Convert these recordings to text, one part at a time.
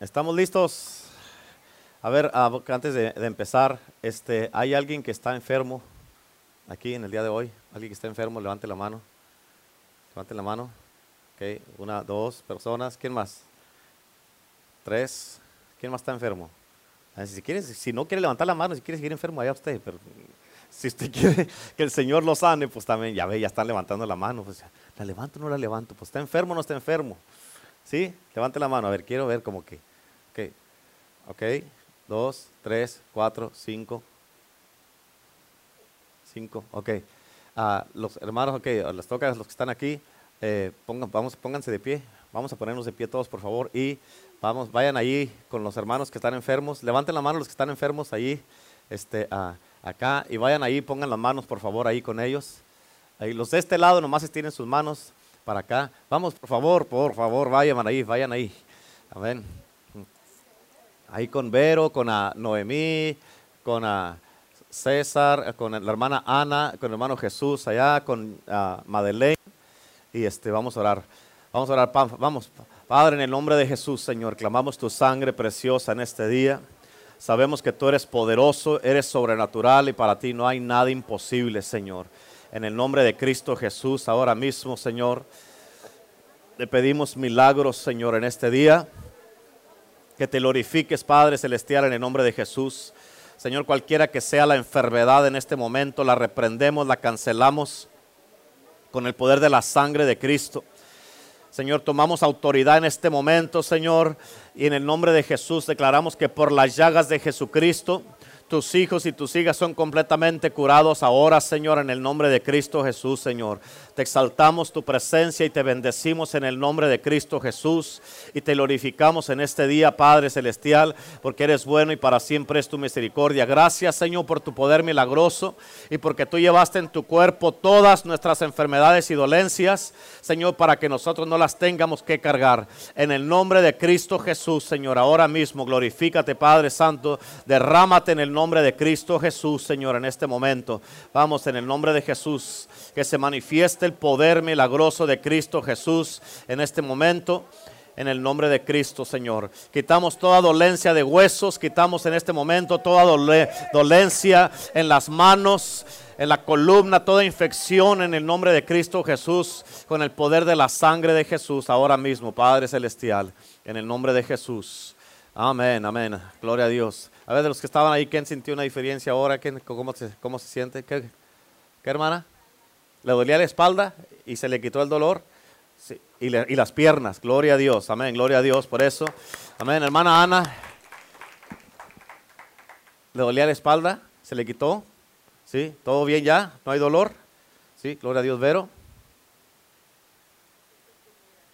¿Estamos listos? A ver, ah, antes de, empezar, este, ¿hay alguien que está enfermo aquí en el día de hoy? ¿Alguien que está enfermo? Levante la mano. Levante la mano. Ok, una, dos personas. ¿Quién más? Tres. ¿Quién más está enfermo? Ah, Si, quiere, si no quiere levantar la mano, si quiere seguir enfermo, allá usted. Pero si usted quiere que el Señor lo sane, pues también, ya ve, ya están levantando la mano. Pues, ¿La levanto o no la levanto? Pues está enfermo o no está enfermo. ¿Sí? Levante la mano. A ver, quiero ver como que. Ok. Ok. Dos, tres, cuatro, cinco. Cinco. Ok. Ah, los hermanos, ok, les toca a los que están aquí. eh, pongan, vamos, pónganse de pie. Vamos a ponernos de pie todos, por favor. Y vamos, vayan ahí con los hermanos que están enfermos. Levanten la mano los que están enfermos ahí. Este, ah, acá. Y vayan ahí, pongan las manos, por favor, ahí con ellos. Ahí, los de este lado nomás estiren sus manos para acá. Vamos, por favor, por favor, vayan ahí, vayan ahí. Amén. Ahí con Vero, con a Noemí, con a César, con la hermana Ana, con el hermano Jesús allá, con a Madeleine. Y este, vamos a orar. Vamos a orar. Vamos, Padre, en el nombre de Jesús, Señor, clamamos tu sangre preciosa en este día. Sabemos que tú eres poderoso, eres sobrenatural y para ti no hay nada imposible, Señor. En el nombre de Cristo Jesús, ahora mismo, Señor, le pedimos milagros, Señor, en este día. Que te glorifiques, Padre Celestial, en el nombre de Jesús. Señor, cualquiera que sea la enfermedad en este momento, la reprendemos, la cancelamos con el poder de la sangre de Cristo. Señor, tomamos autoridad en este momento, Señor, y en el nombre de Jesús declaramos que por las llagas de Jesucristo, tus hijos y tus hijas son completamente curados ahora, Señor, en el nombre de Cristo Jesús, Señor. Te exaltamos tu presencia y te bendecimos en el nombre de Cristo Jesús y te glorificamos en este día, Padre Celestial, porque eres bueno y para siempre es tu misericordia. Gracias, Señor, por tu poder milagroso y porque tú llevaste en tu cuerpo todas nuestras enfermedades y dolencias, Señor, para que nosotros no las tengamos que cargar. En el nombre de Cristo Jesús, Señor, ahora mismo glorifícate, Padre Santo, derrámate en el nombre de Cristo Jesús, Señor, en este momento. Vamos, en el nombre de Jesús, que se manifieste el poder milagroso de Cristo Jesús en este momento. En el nombre de Cristo, Señor. Quitamos toda dolencia de huesos, quitamos en este momento toda dole- dolencia en las manos, en la columna, toda infección en el nombre de Cristo Jesús, con el poder de la sangre de Jesús, ahora mismo, Padre Celestial, en el nombre de Jesús. Amén, amén. Gloria a Dios. A ver, de los que estaban ahí, ¿quién sintió una diferencia ahora? ¿Quién, cómo, se, ¿Cómo se siente? ¿Qué, qué, hermana? ¿Le dolía la espalda y se le quitó el dolor? Y, las piernas. Gloria a Dios. Amén. Gloria a Dios por eso. Amén. Hermana Ana, ¿le dolía la espalda? ¿Se le quitó? ¿Sí? ¿Todo bien ya? ¿No hay dolor? ¿Sí? Gloria a Dios, Vero.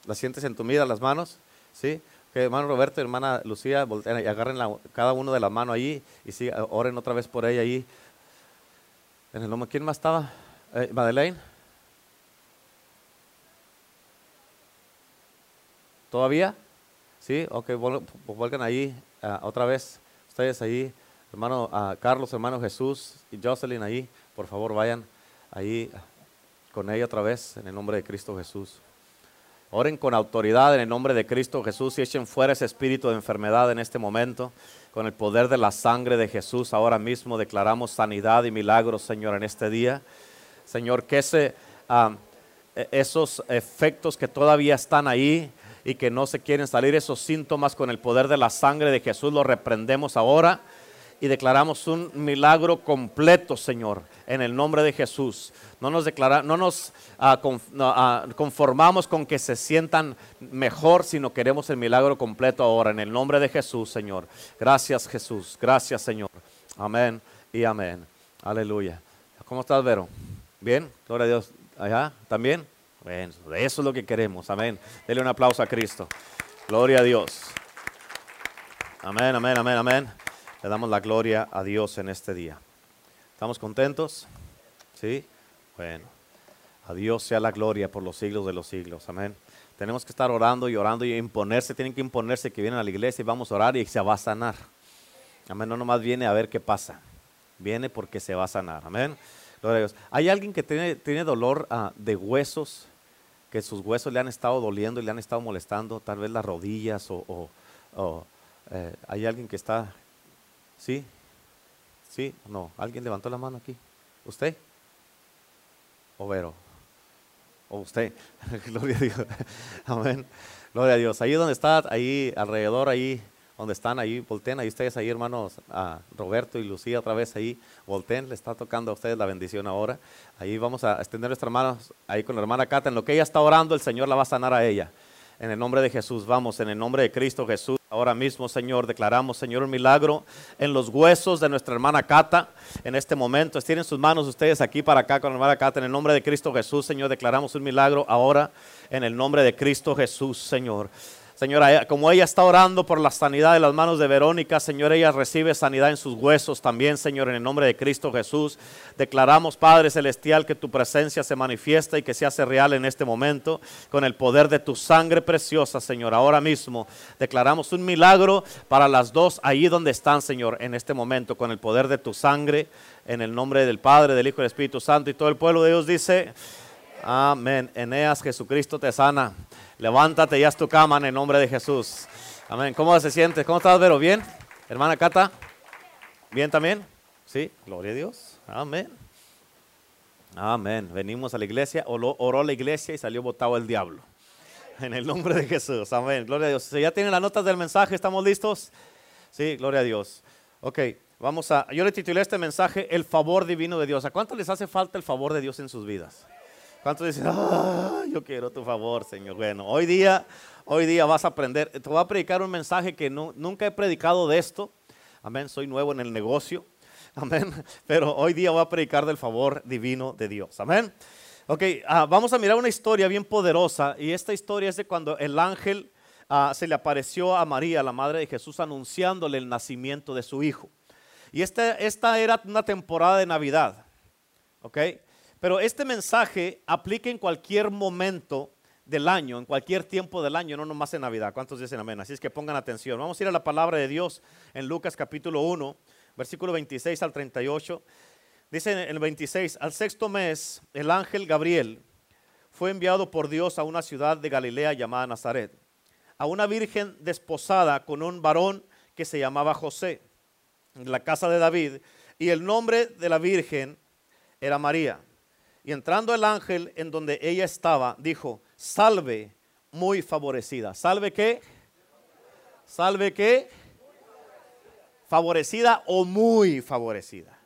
¿La sientes entumida las manos? ¿Sí? Ok, hermano Roberto y hermana Lucía, volteen y agarren cada uno de la mano allí y sí, oren otra vez por ella allí. En el nombre, ¿quién más estaba? Eh, Madeleine. ¿Todavía? ¿Sí? Ok, pues vuelcan ahí ah, otra vez. Ustedes ahí, hermano ah, Carlos, hermano Jesús y Jocelyn ahí, por favor vayan ahí ah, con ella otra vez en el nombre de Cristo Jesús. Oren con autoridad en el nombre de Cristo Jesús y echen fuera ese espíritu de enfermedad en este momento. Con el poder de la sangre de Jesús, ahora mismo declaramos sanidad y milagros, Señor, en este día. Señor, que ah, e- esos efectos que todavía están ahí y que no se quieren salir, esos síntomas con el poder de la sangre de Jesús, los reprendemos ahora y declaramos un milagro completo, Señor, en el nombre de Jesús. No nos, declara, no nos ah, ah, conformamos con que se sientan mejor, sino queremos el milagro completo ahora, en el nombre de Jesús, Señor. Gracias, Jesús. Gracias, Señor. Amén y amén. Aleluya. ¿Cómo estás, Vero? ¿Bien? Gloria a Dios. ¿Allá? ¿También? Bueno, eso es lo que queremos. Amén. Dele un aplauso a Cristo. Gloria a Dios. Amén, amén, amén, amén. Le damos la gloria a Dios en este día. ¿Estamos contentos? ¿Sí? Bueno. A Dios sea la gloria por los siglos de los siglos. Amén. Tenemos que estar orando y orando y imponerse. Tienen que imponerse que vienen a la iglesia y vamos a orar y se va a sanar. Amén. No nomás viene a ver qué pasa. Viene porque se va a sanar. Amén. Gloria a Dios. ¿Hay alguien que tiene, tiene dolor ah, de huesos? Que sus huesos le han estado doliendo y le han estado molestando, tal vez las rodillas o, Eh, ¿Hay alguien que está? ¿Sí? ¿Sí? No. ¿Alguien levantó la mano aquí? ¿Usted? ¿O Vero? ¿O usted? Gloria a Dios. Amén. Gloria a Dios. Ahí donde está, ahí alrededor, ahí donde están, ahí volteen, ahí ustedes, ahí hermanos, Roberto y Lucía otra vez ahí, volteen, le está tocando a ustedes la bendición ahora. Ahí vamos a extender nuestras manos ahí con la hermana Cata. En lo que ella está orando, el Señor la va a sanar a ella. En el nombre de Jesús, vamos, en el nombre de Cristo Jesús. Ahora mismo, Señor, declaramos, Señor, un milagro en los huesos de nuestra hermana Cata en este momento. Estiren sus manos ustedes aquí para acá con la hermana Cata. En el nombre de Cristo Jesús, Señor, declaramos un milagro ahora en el nombre de Cristo Jesús, Señor. Señora, como ella está orando por la sanidad de las manos de Verónica, Señor, ella recibe sanidad en sus huesos también, Señor, en el nombre de Cristo Jesús. Declaramos, Padre Celestial, que tu presencia se manifiesta y que se hace real en este momento con el poder de tu sangre preciosa, Señor. Ahora mismo declaramos un milagro para las dos ahí donde están, Señor, en este momento, con el poder de tu sangre, en el nombre del Padre, del Hijo y del Espíritu Santo. Y todo el pueblo de Dios dice, amén. Eneas, Jesucristo te sana. Levántate y haz tu cama en el nombre de Jesús. Amén. ¿Cómo se siente? ¿Cómo estás, Vero? ¿Bien? Hermana Cata. ¿Bien también? Sí, gloria a Dios. Amén. Amén. Venimos a la iglesia, oró la iglesia y salió botado el diablo. En el nombre de Jesús. Amén. Gloria a Dios. ¿Ya tienen las notas del mensaje? ¿Estamos listos? Sí, gloria a Dios. Ok, vamos a. Yo le titulé este mensaje El favor divino de Dios. ¿A cuánto les hace falta el favor de Dios en sus vidas? ¿Cuántos dicen, ah, yo quiero tu favor, Señor? Bueno, hoy día, hoy día vas a aprender. Te voy a predicar un mensaje que nunca he predicado de esto. Amén, soy nuevo en el negocio. Amén. Pero hoy día voy a predicar del favor divino de Dios. Amén. Ok, ah, vamos a mirar una historia bien poderosa. Y esta historia es de cuando el ángel ah, se le apareció a María, la madre de Jesús, anunciándole el nacimiento de su hijo. Y esta, esta era una temporada de Navidad. ¿Ok? Pero este mensaje aplica en cualquier momento del año, en cualquier tiempo del año, no nomás en Navidad. ¿Cuántos dicen amén? Así es que pongan atención. Vamos a ir a la palabra de Dios en Lucas capítulo 1, versículo 26 al 38. Dice en el 26, al sexto mes, el ángel Gabriel fue enviado por Dios a una ciudad de Galilea llamada Nazaret, a una virgen desposada con un varón que se llamaba José, en la casa de David, y el nombre de la virgen era María. Y entrando el ángel en donde ella estaba, dijo, salve muy favorecida. ¿Salve qué? ¿Salve qué? Favorecida o muy favorecida.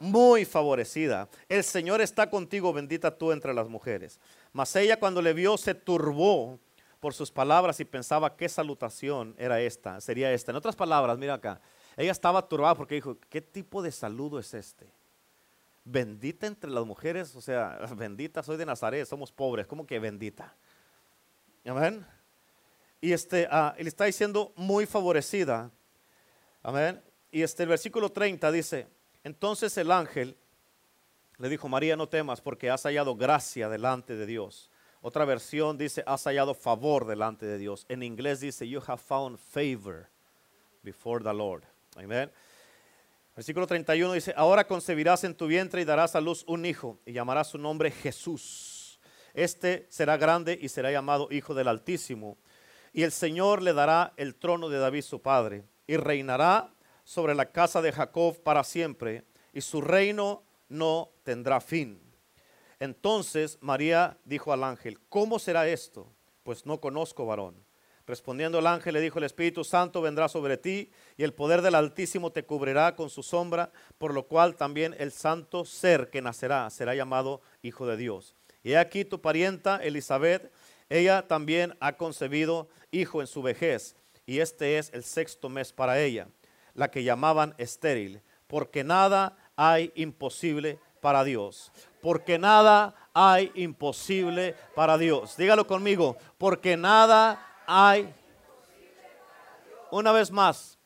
Muy favorecida. El Señor está contigo, bendita tú entre las mujeres. Mas ella cuando le vio se turbó por sus palabras y pensaba qué salutación era esta, sería esta. En otras palabras, mira acá, ella estaba turbada porque dijo, ¿qué tipo de saludo es este? Bendita entre las mujeres, o sea, bendita soy de Nazaret, somos pobres, como que bendita. Amén. Y este, ah, él está diciendo muy favorecida. Amén. Y este, el versículo 30 dice, entonces el ángel le dijo, María, no temas porque has hallado gracia delante de Dios. Otra versión dice, has hallado favor delante de Dios. En inglés dice, you have found favor before the Lord. Amén. Versículo 31 dice, ahora concebirás en tu vientre y darás a luz un hijo y llamarás su nombre Jesús. Este será grande y será llamado Hijo del Altísimo. Y el Señor le dará el trono de David su padre y reinará sobre la casa de Jacob para siempre y su reino no tendrá fin. Entonces María dijo al ángel, ¿cómo será esto? Pues no conozco varón. Respondiendo el ángel le dijo, el Espíritu Santo vendrá sobre ti y el poder del Altísimo te cubrirá con su sombra, por lo cual también el santo ser que nacerá será llamado Hijo de Dios. Y aquí tu parienta Elizabeth, ella también ha concebido hijo en su vejez, y este es el sexto mes para ella, la que llamaban estéril, porque nada hay imposible para Dios. Porque nada hay imposible para Dios. Dígalo conmigo, porque nada hay. Una vez más.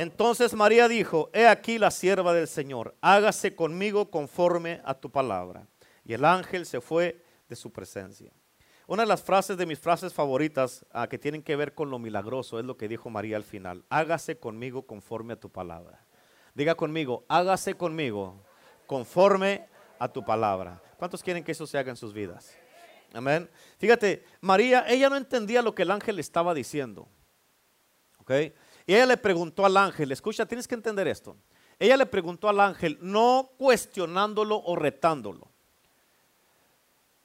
Entonces María dijo, he aquí la sierva del Señor, hágase conmigo conforme a tu palabra. Y el ángel se fue de su presencia. Una de las frases de mis frases favoritas ah, que tienen que ver con lo milagroso es lo que dijo María al final. Hágase conmigo conforme a tu palabra. Diga conmigo, hágase conmigo conforme a tu palabra. ¿Cuántos quieren que eso se haga en sus vidas? Amén. Fíjate, María, ella no entendía lo que el ángel estaba diciendo. ¿Ok? Y ella le preguntó al ángel, escucha, tienes que entender esto. Ella le preguntó al ángel, no cuestionándolo o retándolo.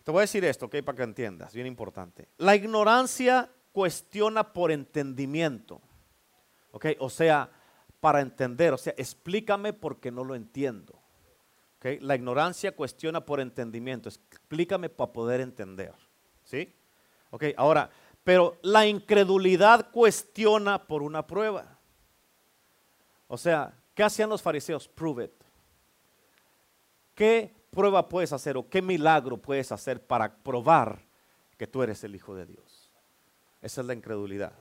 Te voy a decir esto, ¿ok? Para que entiendas, bien importante. La ignorancia cuestiona por entendimiento. ¿Ok? O sea, para entender, o sea, explícame porque no lo entiendo. ¿Ok? La ignorancia cuestiona por entendimiento. Explícame para poder entender. ¿Sí? Ok, ahora, pero la incredulidad cuestiona por una prueba. O sea, ¿qué hacían los fariseos? Prove it. ¿Qué prueba puedes hacer o qué milagro puedes hacer para probar que tú eres el Hijo de Dios? Esa es la incredulidad.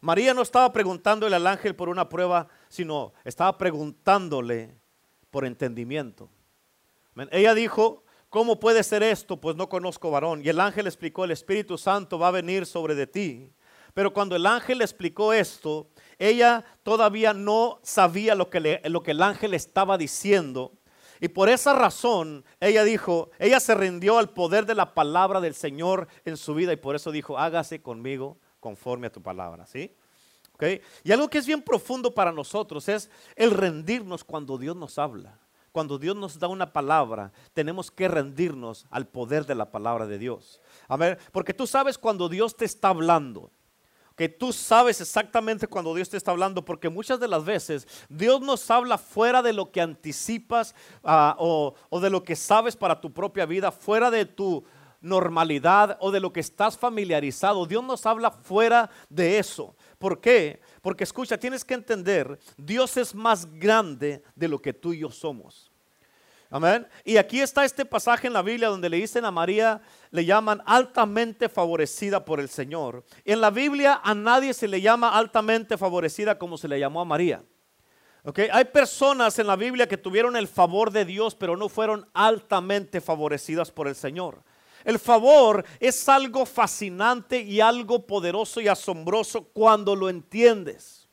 María no estaba preguntándole al ángel por una prueba, sino estaba preguntándole por entendimiento. Ella dijo, ¿cómo puede ser esto? Pues no conozco varón. Y el ángel explicó, el Espíritu Santo va a venir sobre de ti. Pero cuando el ángel explicó esto, ella todavía no sabía lo que, lo que el ángel estaba diciendo. Y por esa razón ella dijo, ella se rindió al poder de la palabra del Señor en su vida y por eso dijo, hágase conmigo conforme a tu palabra, ¿sí? ¿Okay? Y algo que es bien profundo para nosotros es el rendirnos cuando Dios nos habla. Cuando Dios nos da una palabra, tenemos que rendirnos al poder de la palabra de Dios. A ver, porque tú sabes cuando Dios te está hablando que tú sabes exactamente cuando Dios te está hablando, porque muchas de las veces Dios nos habla fuera de lo que anticipas ah, o, o de lo que sabes para tu propia vida, fuera de tu normalidad o de lo que estás familiarizado. Dios nos habla fuera de eso. ¿Por qué? Porque escucha, tienes que entender, Dios es más grande de lo que tú y yo somos. Amén. Y aquí está este pasaje en la Biblia donde le dicen a María, le llaman altamente favorecida por el Señor. En la Biblia a nadie se le llama altamente favorecida como se le llamó a María. Okay. Hay personas en la Biblia que tuvieron el favor de Dios, pero no fueron altamente favorecidas por el Señor. El favor es algo fascinante y algo poderoso y asombroso cuando lo entiendes.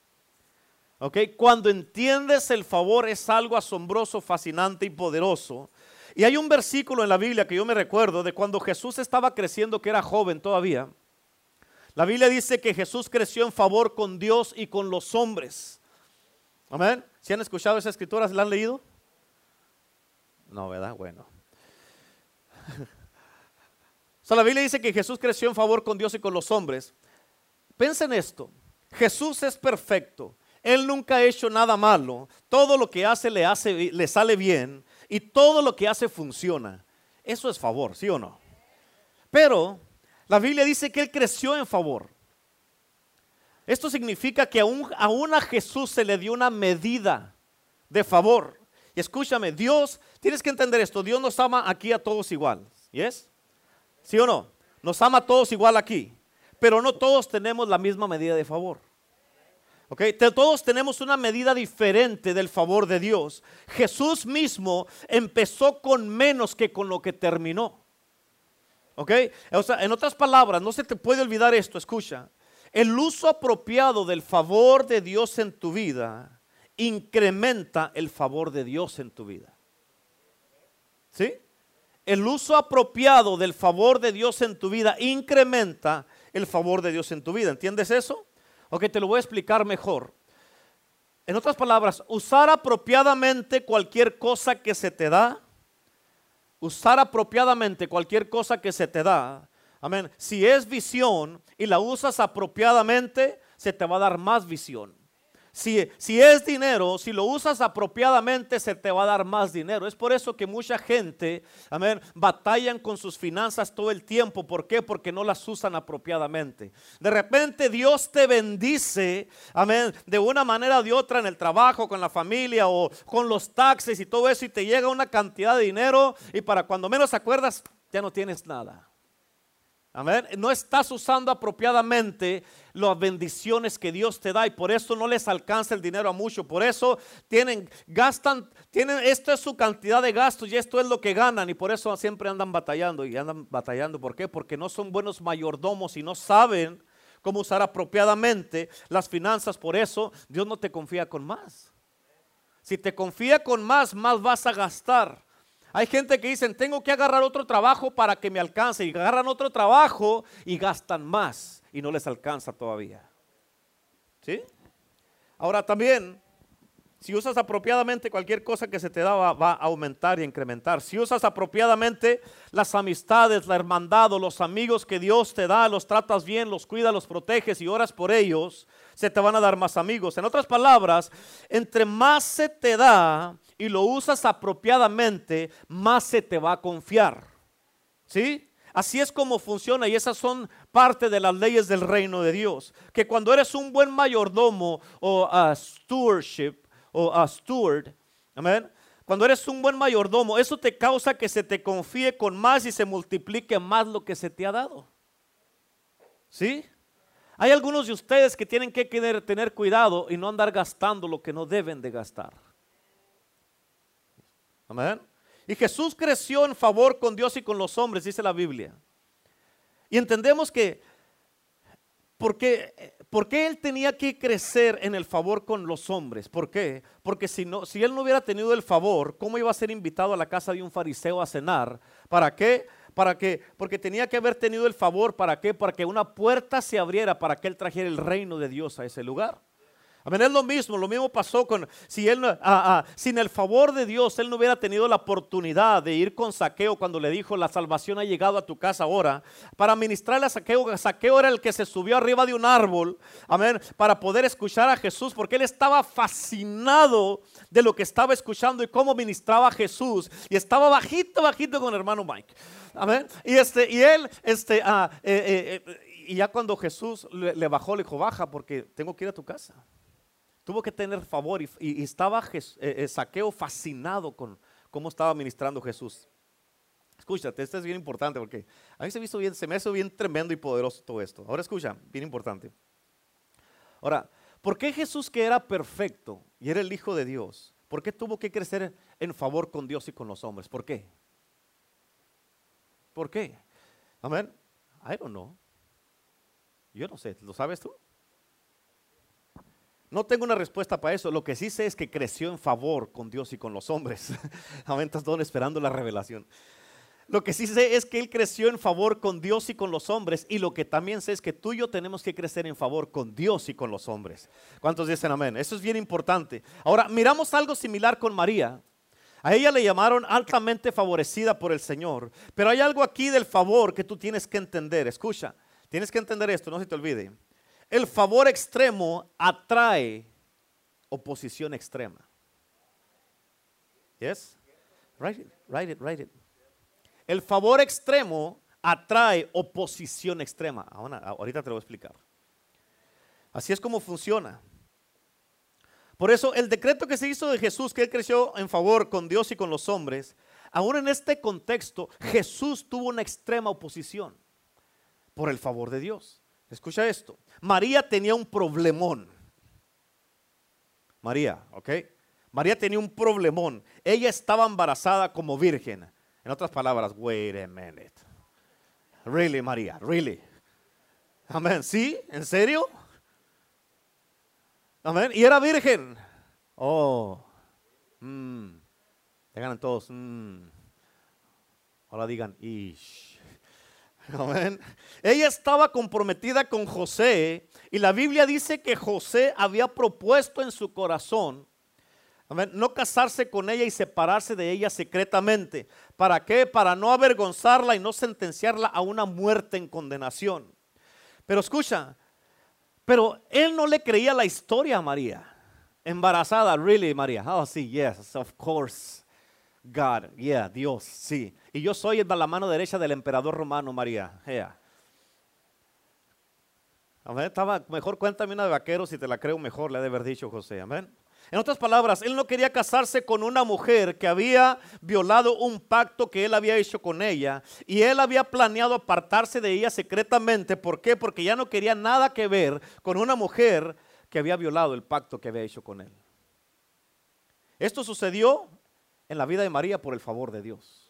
Cuando entiendes el favor es algo asombroso, fascinante y poderoso. Y hay un versículo en la Biblia que yo me recuerdo de cuando Jesús estaba creciendo, que era joven todavía. La Biblia dice que Jesús creció en favor con Dios y con los hombres. Amén. ¿Si han escuchado esa escritura? ¿La han leído? No, ¿verdad? Bueno. la Biblia dice que Jesús creció en favor con Dios y con los hombres. Piensen esto. Jesús es perfecto. Él nunca ha hecho nada malo. Todo lo que hace le, hace le sale bien y todo lo que hace funciona. Eso es favor, ¿sí o no? Pero la Biblia dice que Él creció en favor. Esto significa que aún, aún a Jesús se le dio una medida de favor. Y escúchame, Dios, tienes que entender esto, Dios nos ama aquí a todos igual. ¿Yes? ¿Sí o no? Nos ama a todos igual aquí. Pero no todos tenemos la misma medida de favor. Todos tenemos una medida diferente del favor de Dios. Jesús mismo empezó con menos que con lo que terminó. ¿Ok? En otras palabras, no se te puede olvidar esto, escucha. El uso apropiado del favor de Dios en tu vida incrementa el favor de Dios en tu vida. ¿Sí? El uso apropiado del favor de Dios en tu vida incrementa el favor de Dios en tu vida. ¿Entiendes eso? Ok, te lo voy a explicar mejor. En otras palabras, usar apropiadamente cualquier cosa que se te da, usar apropiadamente cualquier cosa que se te da, amén. Si es visión y la usas apropiadamente, se te va a dar más visión. Si, es dinero, si lo usas apropiadamente, se te va a dar más dinero. Es por eso que mucha gente, amén, batallan con sus finanzas todo el tiempo. ¿Por qué? Porque no las usan apropiadamente. De repente Dios te bendice, amén, de una manera o de otra en el trabajo, con la familia o con los taxes y todo eso y te llega una cantidad de dinero y para cuando menos acuerdas, ya no tienes nada. No estás usando apropiadamente las bendiciones que Dios te da y por eso no les alcanza el dinero a mucho. Por eso tienen, gastan, tienen, esto es su cantidad de gastos y esto es lo que ganan y por eso siempre andan batallando y andan batallando. ¿Por qué? Porque no son buenos mayordomos y no saben cómo usar apropiadamente las finanzas. Por eso Dios no te confía con más. Si te confía con más, más vas a gastar. Hay gente que dicen, tengo que agarrar otro trabajo para que me alcance. Y agarran otro trabajo y gastan más y no les alcanza todavía. ¿Sí? Ahora también, si usas apropiadamente cualquier cosa que se te da va, a aumentar y incrementar. Si usas apropiadamente las amistades, la hermandad o los amigos que Dios te da, los tratas bien, los cuidas, los proteges y oras por ellos, se te van a dar más amigos. En otras palabras, entre más se te da y lo usas apropiadamente, más se te va a confiar. ¿Sí? Así es como funciona y esas son parte de las leyes del reino de Dios. Que cuando eres un buen mayordomo o a stewardship o a steward, amén. Cuando eres un buen mayordomo, eso te causa que se te confíe con más y se multiplique más lo que se te ha dado. ¿Sí? Hay algunos de ustedes que tienen que tener cuidado y no andar gastando lo que no deben de gastar. Y Jesús creció en favor con Dios y con los hombres, dice la Biblia. Y entendemos que, ¿por qué, Él tenía que crecer en el favor con los hombres? ¿Por qué? Porque si, no, si Él no hubiera tenido el favor, ¿cómo iba a ser invitado a la casa de un fariseo a cenar? ¿Para qué? ¿Para qué? Porque tenía que haber tenido el favor, ¿para qué? Para que una puerta se abriera para que Él trajera el reino de Dios a ese lugar. Amén, es lo mismo, lo mismo pasó con, si él, ah, ah, sin el favor de Dios, él no hubiera tenido la oportunidad de ir con Saqueo cuando le dijo, la salvación ha llegado a tu casa ahora, para ministrarle a Saqueo, Saqueo era el que se subió arriba de un árbol, amén, para poder escuchar a Jesús, porque él estaba fascinado de lo que estaba escuchando y cómo ministraba Jesús, y estaba bajito, bajito con el hermano Mike, amén, y, este, y él, este, ah, eh, eh, eh, y ya cuando Jesús le, le bajó, le dijo, baja porque tengo que ir a tu casa. Tuvo que tener favor y, estaba eh, eh, Saqueo fascinado con cómo estaba ministrando Jesús. Escúchate, esto es bien importante porque a mí se me, hizo bien, se me hizo bien tremendo y poderoso todo esto. Ahora escucha, bien importante. Ahora, ¿por qué Jesús que era perfecto y era el Hijo de Dios? ¿Por qué tuvo que crecer en favor con Dios y con los hombres? ¿Por qué? ¿Por qué? Amén. I don't know. Yo no sé, ¿lo sabes tú? No tengo una respuesta para eso. Lo que sí sé es que creció en favor con Dios y con los hombres. Aumentas todo esperando la revelación. Lo que sí sé es que él creció en favor con Dios y con los hombres. Y lo que también sé es que tú y yo tenemos que crecer en favor con Dios y con los hombres. ¿Cuántos dicen amén? Eso es bien importante. Ahora, miramos algo similar con María. A ella le llamaron altamente favorecida por el Señor. Pero hay algo aquí del favor que tú tienes que entender. Escucha, tienes que entender esto, no se te olvide. El favor extremo atrae oposición extrema. Yes? Write it, write it, write it. El favor extremo atrae oposición extrema. ahorita te lo voy a explicar. Así es como funciona. Por eso el decreto que se hizo de Jesús, que él creció en favor con Dios y con los hombres, aún en este contexto, Jesús tuvo una extrema oposición por el favor de Dios. Escucha esto. María tenía un problemón. María, ¿ok? María tenía un problemón. Ella estaba embarazada como virgen. En otras palabras, wait a minute. Really, María, really. Amén. ¿Sí? ¿En serio? Amén. Y era virgen. Oh. Mm. Digan todos. Mm. Ahora digan, ish. Ella estaba comprometida con José y la Biblia dice que José había propuesto en su corazón no casarse con ella y separarse de ella secretamente. ¿Para qué? Para no avergonzarla y no sentenciarla a una muerte en condenación. Pero escucha, pero él no le creía la historia a María. Embarazada, really, María. Oh, sí, yes, of course. God, yeah, Dios, sí. Y yo soy la mano derecha del emperador romano, María. Yeah. Amén. Estaba, mejor cuéntame una de vaqueros y te la creo mejor, le ha de haber dicho José. Amén. En otras palabras, él no quería casarse con una mujer que había violado un pacto que él había hecho con ella y él había planeado apartarse de ella secretamente. ¿Por qué? Porque ya no quería nada que ver con una mujer que había violado el pacto que había hecho con él. Esto sucedió en la vida de María por el favor de Dios.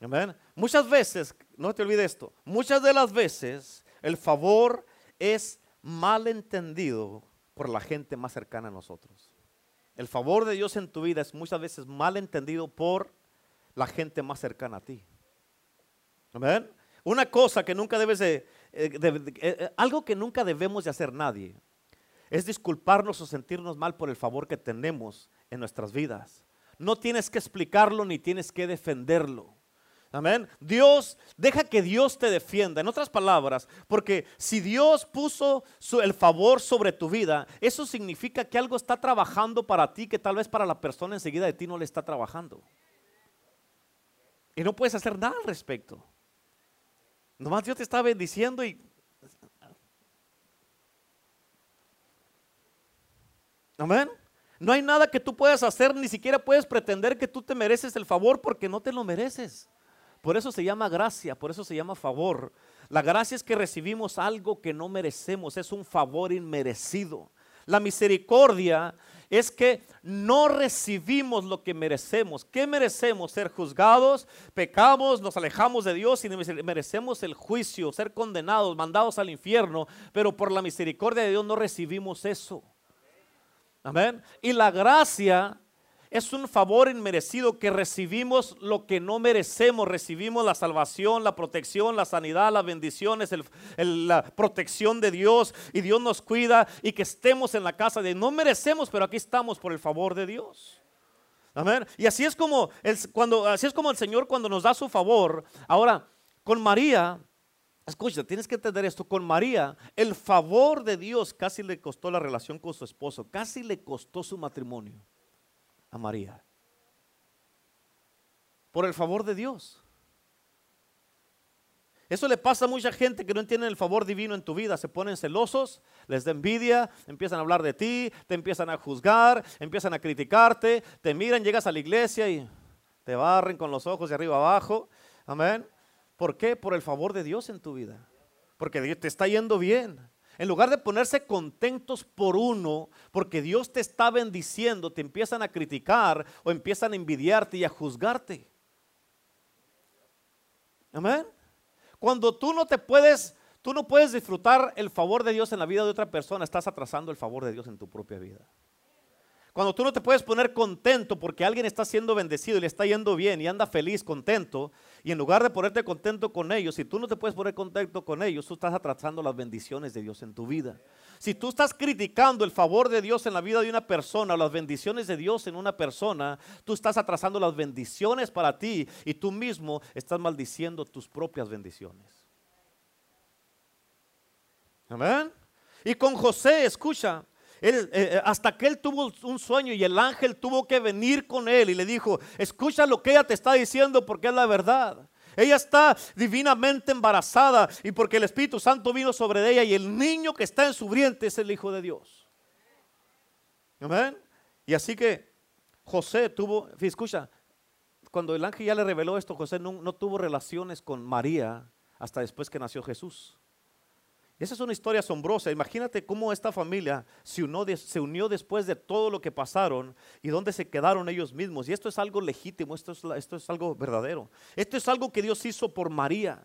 Amén. Muchas veces, no te olvides esto, muchas de las veces el favor es mal entendido por la gente más cercana a nosotros. el favor de Dios en tu vida es muchas veces mal entendido por la gente más cercana a ti. Amén. Una cosa que nunca debes de, eh, eh, eh, algo que nunca debemos de hacer nadie, es disculparnos o sentirnos mal por el favor que tenemos en nuestras vidas. No tienes que explicarlo ni tienes que defenderlo. Amén. Dios, deja que Dios te defienda. En otras palabras, porque si Dios puso el favor sobre tu vida, eso significa que algo está trabajando para ti que tal vez para la persona enseguida de ti no le está trabajando. Y no puedes hacer nada al respecto. Nomás Dios te está bendiciendo y... Amén. No hay nada que tú puedas hacer, ni siquiera puedes pretender que tú te mereces el favor porque no te lo mereces. Por eso se llama gracia, por eso se llama favor. La gracia es que recibimos algo que no merecemos, es un favor inmerecido. La misericordia es que no recibimos lo que merecemos. ¿Qué merecemos? Ser juzgados, pecamos, nos alejamos de Dios y merecemos el juicio, ser condenados, mandados al infierno, pero por la misericordia de Dios no recibimos eso. Amén. Y la gracia es un favor inmerecido que recibimos lo que no merecemos. Recibimos la salvación, la protección, la sanidad, las bendiciones, la protección de Dios. Y Dios nos cuida y que estemos en la casa de No merecemos, pero aquí estamos por el favor de Dios. Amén. Y así es como cuando, así es como el Señor cuando nos da su favor. Ahora, con María, escucha, tienes que entender esto. Con María, el favor de Dios casi le costó la relación con su esposo, casi le costó su matrimonio a María. Por el favor de Dios. Eso le pasa a mucha gente que no entienden el favor divino en tu vida. Se ponen celosos, les da envidia, empiezan a hablar de ti, te empiezan a juzgar, empiezan a criticarte, te miran, llegas a la iglesia y te barren con los ojos de arriba abajo. Amén. ¿Por qué? Por el favor de Dios en tu vida. Porque te está yendo bien. En lugar de ponerse contentos por uno, porque Dios te está bendiciendo, te empiezan a criticar o empiezan a envidiarte y a juzgarte. Amén. Cuando tú no te puedes, tú no puedes disfrutar el favor de Dios en la vida de otra persona, estás atrasando el favor de Dios en tu propia vida. Cuando tú no te puedes poner contento porque alguien está siendo bendecido y le está yendo bien y anda feliz, contento, y en lugar de ponerte contento con ellos, si tú no te puedes poner contento con ellos, tú estás atrasando las bendiciones de Dios en tu vida. Si tú estás criticando el favor de Dios en la vida de una persona o las bendiciones de Dios en una persona, tú estás atrasando las bendiciones para ti y tú mismo estás maldiciendo tus propias bendiciones. Amén. Y con José, escucha, eh, eh, hasta que él tuvo un sueño y el ángel tuvo que venir con él y le dijo, escucha lo que ella te está diciendo porque es la verdad. Ella está divinamente embarazada y porque el Espíritu Santo vino sobre ella y el niño que está en su vientre es el Hijo de Dios. Amén. Y así que José tuvo, escucha, cuando el ángel ya le reveló esto, José no tuvo relaciones con María hasta después que nació Jesús. Esa es una historia asombrosa. Imagínate cómo esta familia se unió, después de todo lo que pasaron y dónde se quedaron ellos mismos. Y esto es algo legítimo, esto es, algo verdadero. Esto es algo que Dios hizo por María.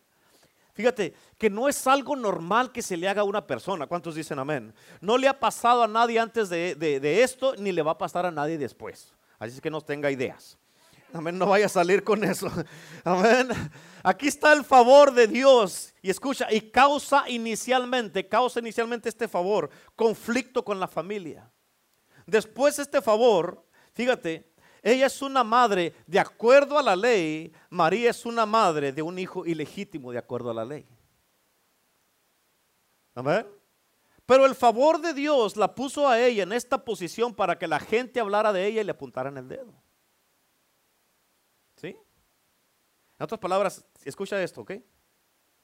Fíjate que no es algo normal que se le haga a una persona. ¿Cuántos dicen amén? No le ha pasado a nadie antes de, de esto, ni le va a pasar a nadie después. Así que no tenga ideas. Amén, no vaya a salir con eso. Amén. Aquí está el favor de Dios. Y escucha, y causa inicialmente, causa inicialmente este favor, conflicto con la familia. Después este favor, fíjate, ella es una madre de acuerdo a la ley, María es una madre de un hijo ilegítimo de acuerdo a la ley. Amén. Pero el favor de Dios la puso a ella en esta posición para que la gente hablara de ella y le apuntaran el dedo. En otras palabras, escucha esto, ¿ok?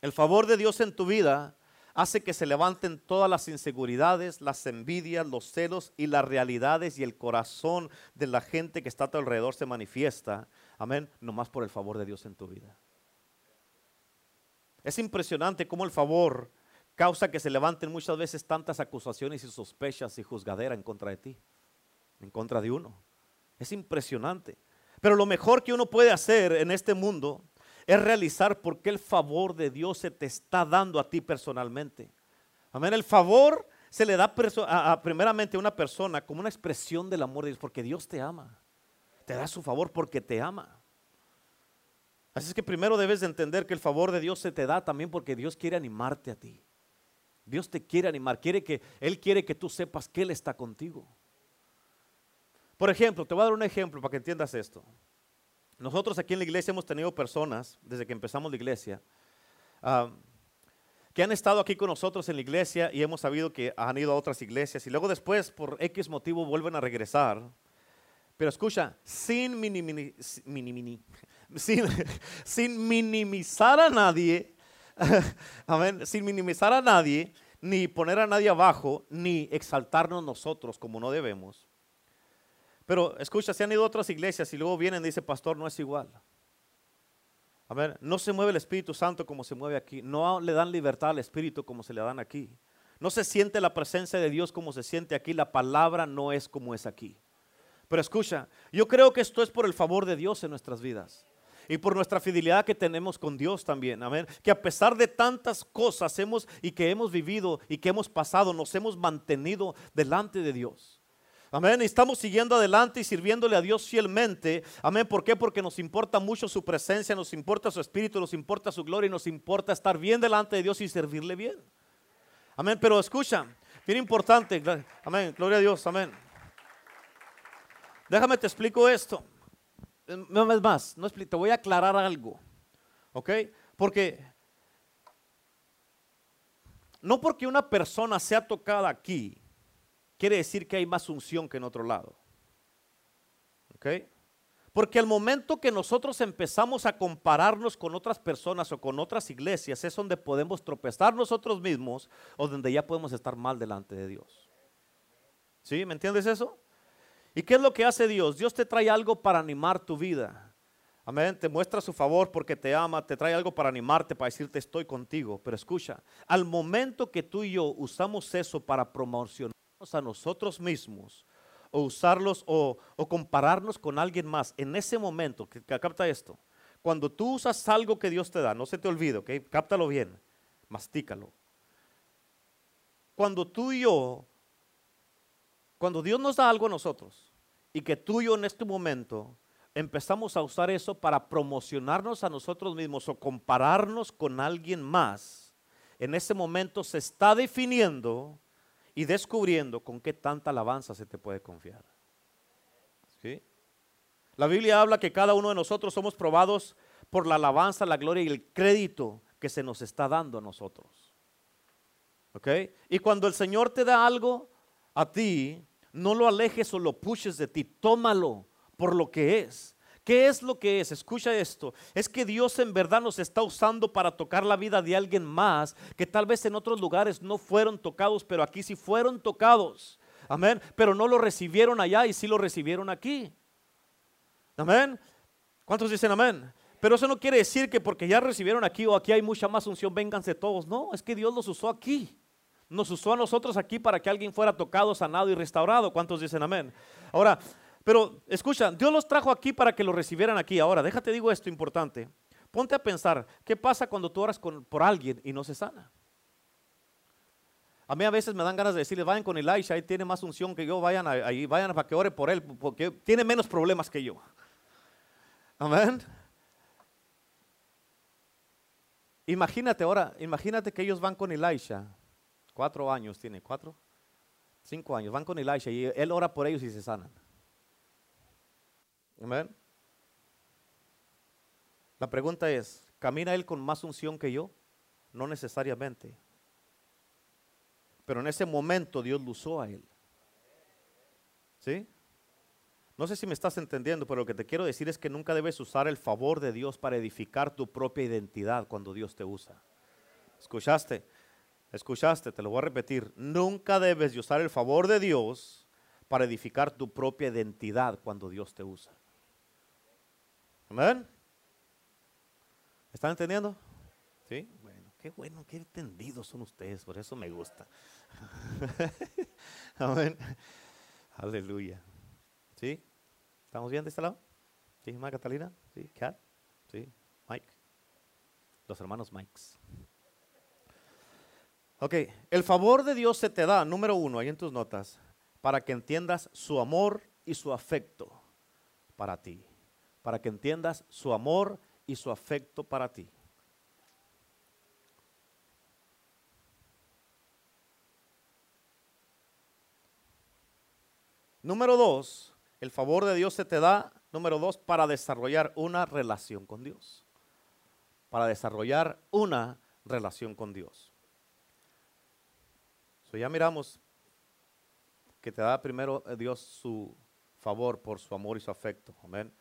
El favor de Dios en tu vida hace que se levanten todas las inseguridades, las envidias, los celos y las realidades y el corazón de la gente que está a tu alrededor se manifiesta. Amén. Nomás por el favor de Dios en tu vida. Es impresionante cómo el favor causa que se levanten muchas veces tantas acusaciones y sospechas y juzgadera en contra de ti, en contra de uno. Es impresionante. Pero lo mejor que uno puede hacer en este mundo es realizar porque el favor de Dios se te está dando a ti personalmente. Amén. El favor se le da primeramente a una persona como una expresión del amor de Dios, porque Dios te ama. Te da su favor porque te ama. Así es que primero debes de entender que el favor de Dios se te da también porque Dios quiere animarte a ti. Dios te quiere animar, quiere que Él quiere que tú sepas que Él está contigo. Por ejemplo, te voy a dar un ejemplo para que entiendas esto. Nosotros aquí en la iglesia hemos tenido personas, desde que empezamos la iglesia, que han estado aquí con nosotros en la iglesia y hemos sabido que han ido a otras iglesias y luego después por X motivo vuelven a regresar. Pero escucha, sin, sin, minimizar a nadie, sin minimizar a nadie, ni poner a nadie abajo, ni exaltarnos nosotros como no debemos. Pero escucha, se han ido a otras iglesias y luego vienen y dice, pastor, no es igual. A ver, no se mueve el Espíritu Santo como se mueve aquí. No le dan libertad al Espíritu como se le dan aquí. No se siente la presencia de Dios como se siente aquí. La palabra no es como es aquí. Pero escucha, yo creo que esto es por el favor de Dios en nuestras vidas. Y por nuestra fidelidad que tenemos con Dios también. Amén. Que a pesar de tantas cosas hemos y que hemos vivido y que hemos pasado, nos hemos mantenido delante de Dios. Amén. Y estamos siguiendo adelante y sirviéndole a Dios fielmente. Amén. ¿Por qué? Porque nos importa mucho su presencia, nos importa su espíritu, nos importa su gloria y nos importa estar bien delante de Dios y servirle bien. Amén. Pero escucha, bien importante. Amén. Gloria a Dios. Amén. Déjame te explico esto. No es más, no te voy a aclarar algo. ¿Ok? Porque no porque una persona sea tocada aquí, quiere decir que hay más unción que en otro lado. ¿Ok? Porque al momento que nosotros empezamos a compararnos con otras personas o con otras iglesias, es donde podemos tropezar nosotros mismos o donde ya podemos estar mal delante de Dios. ¿Sí? ¿Me entiendes eso? ¿Y qué es lo que hace Dios? Dios te trae algo para animar tu vida. Amén. Te muestra su favor porque te ama, te trae algo para animarte, para decirte estoy contigo. Pero escucha, al momento que tú y yo usamos eso para promocionar a nosotros mismos o usarlos o, compararnos con alguien más, en ese momento, que, capta esto, cuando tú usas algo que Dios te da, no se te olvide, ¿ok? Cáptalo bien, mastícalo. Cuando tú y yo, cuando Dios nos da algo a nosotros y que tú y yo en este momento empezamos a usar eso para promocionarnos a nosotros mismos o compararnos con alguien más, en ese momento se está definiendo y descubriendo con qué tanta alabanza se te puede confiar. ¿Sí? La Biblia habla que cada uno de nosotros somos probados por la alabanza, la gloria y el crédito que se nos está dando a nosotros. ¿Ok? Y cuando el Señor te da algo a ti, no lo alejes o lo pushes de ti, tómalo por lo que es. ¿Qué es lo que es? Escucha esto. Es que Dios en verdad nos está usando para tocar la vida de alguien más que tal vez en otros lugares no fueron tocados, pero aquí sí fueron tocados. Amén. Pero no lo recibieron allá y sí lo recibieron aquí. Amén. ¿Cuántos dicen amén? Pero eso no quiere decir que porque ya recibieron aquí o aquí hay mucha más unción, vénganse todos. No, es que Dios los usó aquí. Nos usó a nosotros aquí para que alguien fuera tocado, sanado y restaurado. ¿Cuántos dicen amén? Ahora, pero escucha, Dios los trajo aquí para que lo recibieran aquí. Ahora, déjate digo esto importante. Ponte a pensar, ¿qué pasa cuando tú oras por alguien y no se sana? A mí a veces me dan ganas de decirles, vayan con Elisha, ahí tiene más unción que yo, vayan ahí, vayan para que ore por él, porque tiene menos problemas que yo. Amén. Imagínate ahora, imagínate que ellos van con Elisha, cuatro años tiene, cuatro, cinco años, van con Elisha y él ora por ellos y se sanan. Amén. La pregunta es, ¿camina él con más unción que yo? No necesariamente. Pero en ese momento Dios lo usó a él. ¿Sí? No sé si me estás entendiendo, pero lo que te quiero decir es que nunca debes usar el favor de Dios para edificar tu propia identidad cuando Dios te usa. ¿Escuchaste? Escuchaste, te lo voy a repetir. Nunca debes usar el favor de Dios para edificar tu propia identidad cuando Dios te usa. Amén. ¿Están entendiendo? Sí. Bueno, qué bueno, qué entendidos son ustedes, por eso me gusta. Amén. Aleluya. ¿Sí? ¿Estamos bien de este lado? ¿Sí, hermana Catalina? ¿Sí? Kat? ¿Sí? Mike. Los hermanos Mikes. Ok, el favor de Dios se te da, número uno, ahí en tus notas, para que entiendas su amor y su afecto para ti. Para que entiendas su amor y su afecto para ti. Número dos, el favor de Dios se te da, número dos, para desarrollar una relación con Dios. Para desarrollar una relación con Dios. So ya miramos que te da primero eh, Dios su favor por su amor y su afecto. Amén.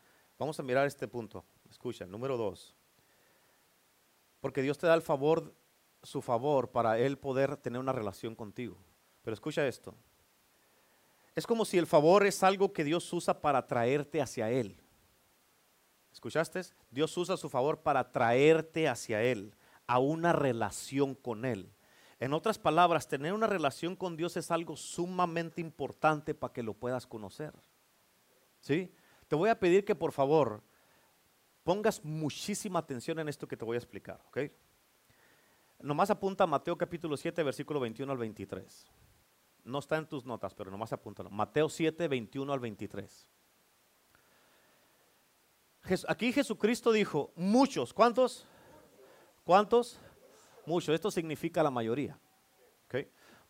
Vamos a mirar este punto. Escucha, número dos. Porque Dios te da el favor, su favor para Él poder tener una relación contigo. Pero escucha esto. Es como si el favor es algo que Dios usa para traerte hacia Él. ¿Escuchaste? Dios usa su favor para traerte hacia Él, a una relación con Él. En otras palabras, tener una relación con Dios es algo sumamente importante para que lo puedas conocer. ¿Sí? Te voy a pedir que por favor pongas muchísima atención en esto que te voy a explicar, ¿ok? Nomás apunta Mateo capítulo 7, versículo 21 al 23. No está en tus notas, pero nomás apúntalo. Mateo 7, 21 al 23. Aquí Jesucristo dijo, muchos, ¿cuántos? ¿Cuántos? Muchos. Esto significa la mayoría.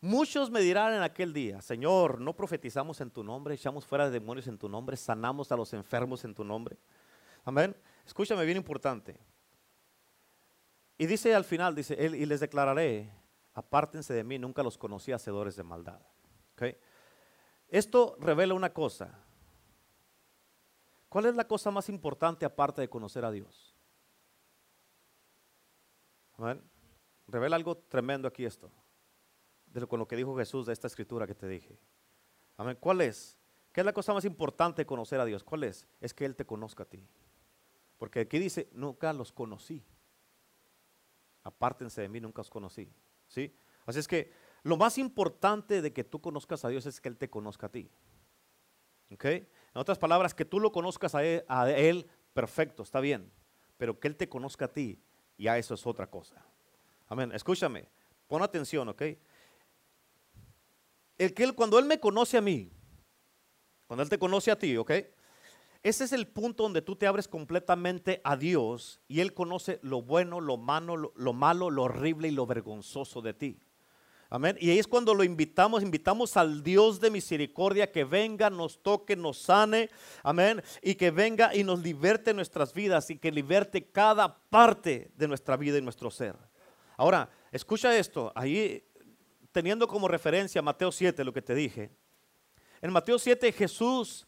Muchos me dirán en aquel día, Señor, no profetizamos en tu nombre, echamos fuera de demonios en tu nombre, sanamos a los enfermos en tu nombre. Amén. Escúchame, bien importante. Y dice al final, dice, él, y les declararé, apártense de mí, nunca los conocí hacedores de maldad. Esto revela una cosa. ¿Cuál es la cosa más importante aparte de conocer a Dios? Amén. Revela algo tremendo aquí esto con lo que dijo Jesús de esta escritura que te dije. Amén. ¿Cuál es? ¿Qué es la cosa más importante de conocer a Dios? ¿Cuál es? Es que Él te conozca a ti. Porque aquí dice, nunca los conocí. Apártense de mí, nunca os conocí. ¿Sí? Así es que lo más importante de que tú conozcas a Dios es que Él te conozca a ti. ¿Ok? En otras palabras, que tú lo conozcas a él, a él, perfecto, está bien. Pero que Él te conozca a ti, ya eso es otra cosa. Amén. Escúchame, pon atención, ¿ok? El que él, cuando Él me conoce a mí, cuando Él te conoce a ti, ¿ok? Ese es el punto donde tú te abres completamente a Dios y Él conoce lo bueno, lo malo, lo, malo, lo horrible y lo vergonzoso de ti. Amén. Y ahí es cuando lo invitamos, invitamos al Dios de misericordia que venga, nos toque, nos sane. Amén. Y que venga y nos liberte nuestras vidas y que liberte cada parte de nuestra vida y nuestro ser. Ahora, escucha esto. Ahí teniendo como referencia Mateo 7, lo que te dije. En Mateo 7 Jesús,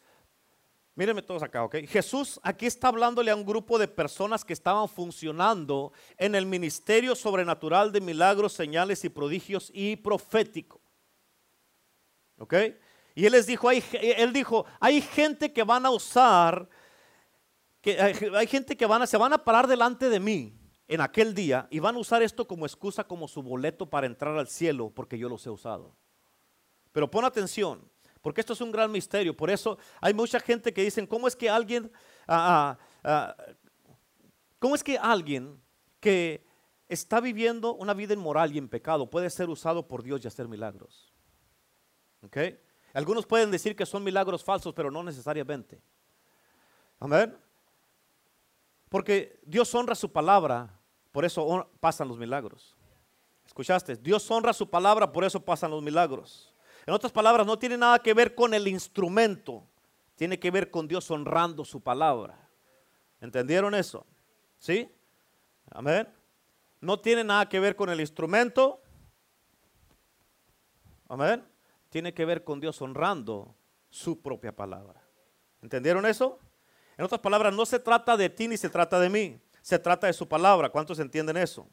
mírenme todos acá, ¿ok? Jesús aquí está hablándole a un grupo de personas que estaban funcionando en el ministerio sobrenatural de milagros, señales y prodigios y profético. ¿Ok? Y él les dijo, hay, él dijo, hay gente que van a usar, que hay gente que van a, se van a parar delante de mí en aquel día y van a usar esto como excusa, como su boleto para entrar al cielo, porque yo los he usado. Pero pon atención, porque esto es un gran misterio. Por eso hay mucha gente que dicen, ¿cómo es que alguien, ah, ah, ah, cómo es que alguien que está viviendo una vida inmoral y en pecado puede ser usado por Dios y hacer milagros? ¿Ok? Algunos pueden decir que son milagros falsos, pero no necesariamente. Amén. Porque Dios honra su palabra, por eso pasan los milagros. ¿Escuchaste? Dios honra su palabra, por eso pasan los milagros. En otras palabras, no tiene nada que ver con el instrumento, tiene que ver con Dios honrando su palabra. ¿Entendieron eso? ¿Sí? Amén. No tiene nada que ver con el instrumento. Amén. Tiene que ver con Dios honrando su propia palabra. ¿Entendieron eso? En otras palabras, no se trata de ti ni se trata de mí, se trata de su palabra. ¿Cuántos entienden eso?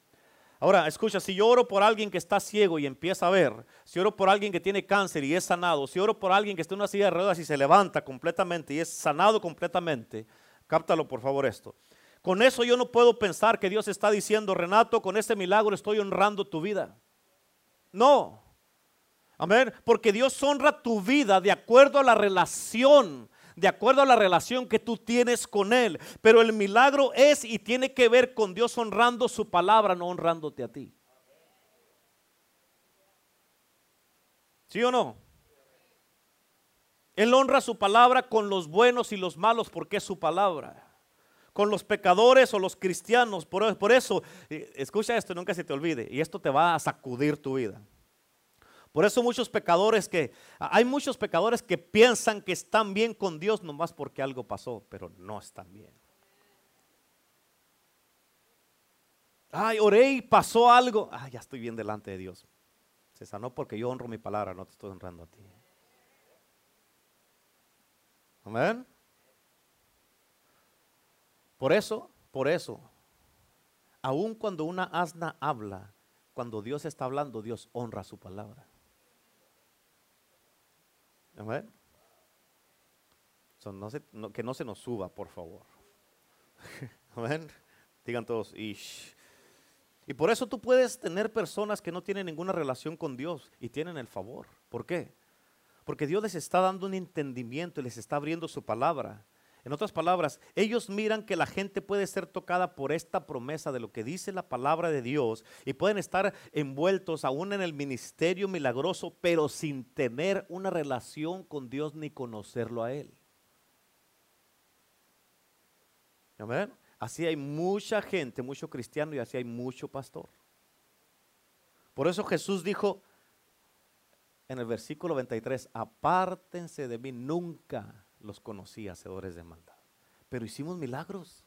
Ahora, escucha, si yo oro por alguien que está ciego y empieza a ver, si oro por alguien que tiene cáncer y es sanado, si oro por alguien que está en una silla de ruedas y se levanta completamente y es sanado completamente, cáptalo por favor esto. Con eso yo no puedo pensar que Dios está diciendo, Renato, con este milagro estoy honrando tu vida. No. Amén. Porque Dios honra tu vida de acuerdo a la relación de acuerdo a la relación que tú tienes con Él. Pero el milagro es y tiene que ver con Dios honrando su palabra, no honrándote a ti. ¿Sí o no? Él honra su palabra con los buenos y los malos porque es su palabra. Con los pecadores o los cristianos. Por, eso, eh, escucha esto, nunca se te olvide. Y esto te va a sacudir tu vida. Por eso muchos pecadores que, hay muchos pecadores que piensan que están bien con Dios nomás porque algo pasó, pero no están bien. Ay, oré y pasó algo. Ay, ya estoy bien delante de Dios. Se sanó porque yo honro mi palabra, no te estoy honrando a ti. Amén. Por eso, por eso, aun cuando una asna habla, cuando Dios está hablando, Dios honra su palabra. Que no se nos suba, por favor. Amén. Digan todos, Ish. Y por eso tú puedes tener personas que no tienen ninguna relación con Dios y tienen el favor. ¿Por qué? Porque Dios les está dando un entendimiento y les está abriendo su palabra. En otras palabras, ellos miran que la gente puede ser tocada por esta promesa de lo que dice la palabra de Dios y pueden estar envueltos aún en el ministerio milagroso, pero sin tener una relación con Dios ni conocerlo a Él. Amén. Así hay mucha gente, mucho cristiano y así hay mucho pastor. Por eso Jesús dijo, en el versículo 23, apártense de mí, nunca los conocí hacedores de maldad. Pero hicimos milagros.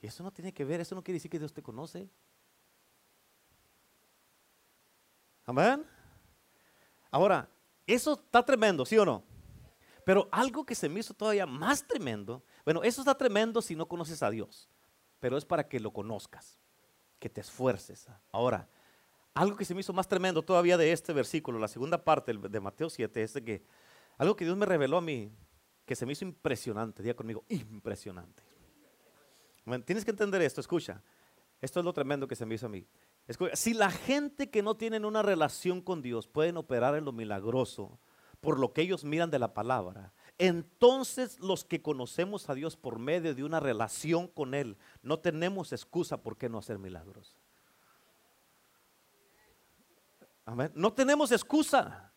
Y eso no tiene que ver, eso no quiere decir que Dios te conoce. Amén. Ahora, eso está tremendo, ¿sí o no? Pero algo que se me hizo todavía más tremendo, bueno, eso está tremendo si no conoces a Dios, pero es para que lo conozcas, que te esfuerces. Ahora, algo que se me hizo más tremendo todavía de este versículo, la segunda parte de Mateo 7, es de que algo que Dios me reveló a mí, que se me hizo impresionante, diga conmigo, impresionante. tienes que entender esto, escucha. Esto es lo tremendo que se me hizo a mí. si la gente que no tienen una relación con Dios pueden operar en lo milagroso por lo que ellos miran de la palabra, entonces los que conocemos a Dios por medio de una relación con Él, no tenemos excusa por qué no hacer milagros. No tenemos excusa.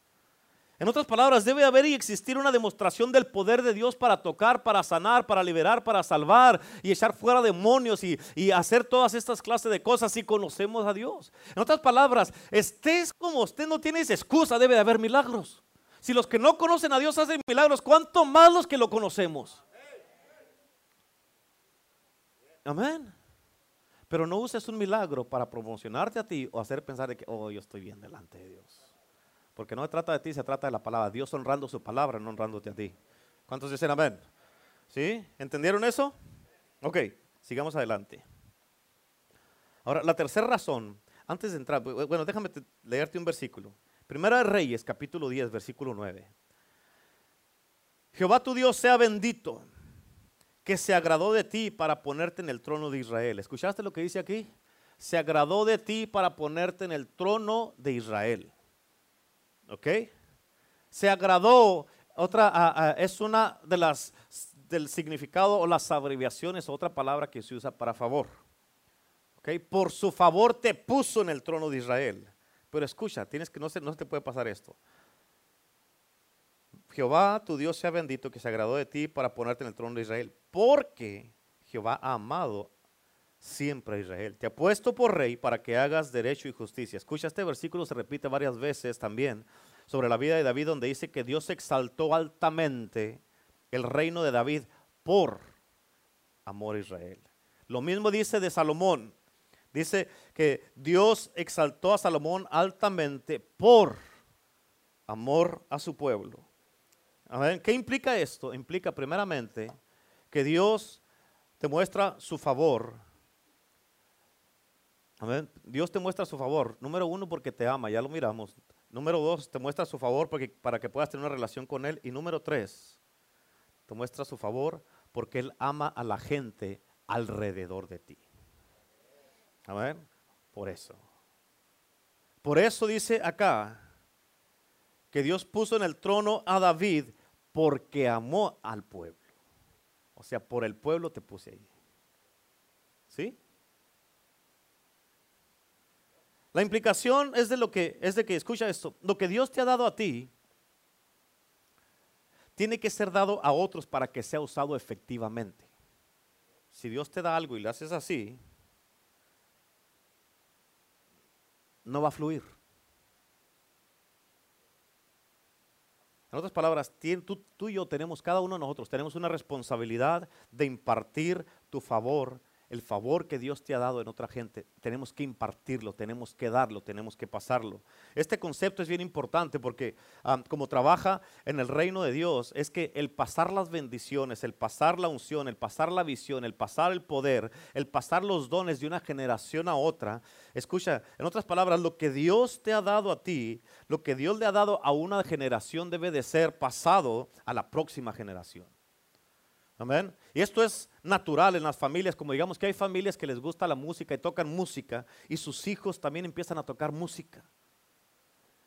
En otras palabras, debe haber y existir una demostración del poder de Dios para tocar, para sanar, para liberar, para salvar y echar fuera demonios y, hacer todas estas clases de cosas si conocemos a Dios. En otras palabras, estés como usted no tiene excusa, debe de haber milagros. Si los que no conocen a Dios hacen milagros, ¿cuánto más los que lo conocemos? Amén. Pero no uses un milagro para promocionarte a ti o hacer pensar de que, oh, yo estoy bien delante de Dios. Porque no se trata de ti, se trata de la palabra. Dios honrando su palabra, no honrándote a ti. ¿Cuántos dicen amén? ¿Sí? ¿Entendieron eso? Ok, sigamos adelante. Ahora, la tercera razón, antes de entrar, bueno, déjame leerte un versículo. Primera de Reyes, capítulo 10, versículo 9. Jehová tu Dios sea bendito que se agradó de ti para ponerte en el trono de Israel. ¿Escuchaste lo que dice aquí? Se agradó de ti para ponerte en el trono de Israel. ¿Ok? Se agradó, otra, es una de las del significado o las abreviaciones, otra palabra que se usa para favor. ¿Ok? Por su favor te puso en el trono de Israel. Pero escucha, tienes que no se, no te puede pasar esto. Jehová, tu Dios sea bendito, que se agradó de ti para ponerte en el trono de Israel, porque Jehová ha amado siempre a Israel. Te ha puesto por rey para que hagas derecho y justicia. Escucha, este versículo se repite varias veces también sobre la vida de David, donde dice que Dios exaltó altamente el reino de David por amor a Israel. Lo mismo dice de Salomón. Dice que Dios exaltó a Salomón altamente por amor a su pueblo. ¿Qué implica esto? Implica primeramente que Dios te muestra su favor. Dios te muestra su favor. Número uno, porque te ama, ya lo miramos. Número dos, te muestra su favor porque, para que puedas tener una relación con Él. Y número tres, te muestra su favor porque Él ama a la gente alrededor de ti. Amén. Por eso. Por eso dice acá que Dios puso en el trono a David porque amó al pueblo. O sea, por el pueblo te puse ahí. ¿Sí? La implicación es de lo que, es de que, escucha esto, lo que Dios te ha dado a ti, tiene que ser dado a otros para que sea usado efectivamente. Si Dios te da algo y lo haces así, no va a fluir. En otras palabras, tú, y yo tenemos, cada uno de nosotros, tenemos una responsabilidad de impartir tu favor el favor que Dios te ha dado en otra gente, tenemos que impartirlo, tenemos que darlo, tenemos que pasarlo. Este concepto es bien importante porque como trabaja en el reino de Dios, es que el pasar las bendiciones, el pasar la unción, el pasar la visión, el pasar el poder, el pasar los dones de una generación a otra, escucha, en otras palabras, lo que Dios te ha dado a ti, lo que Dios le ha dado a una generación debe de ser pasado a la próxima generación. Amén. Y esto es natural en las familias, como digamos que hay familias que les gusta la música y tocan música y sus hijos también empiezan a tocar música.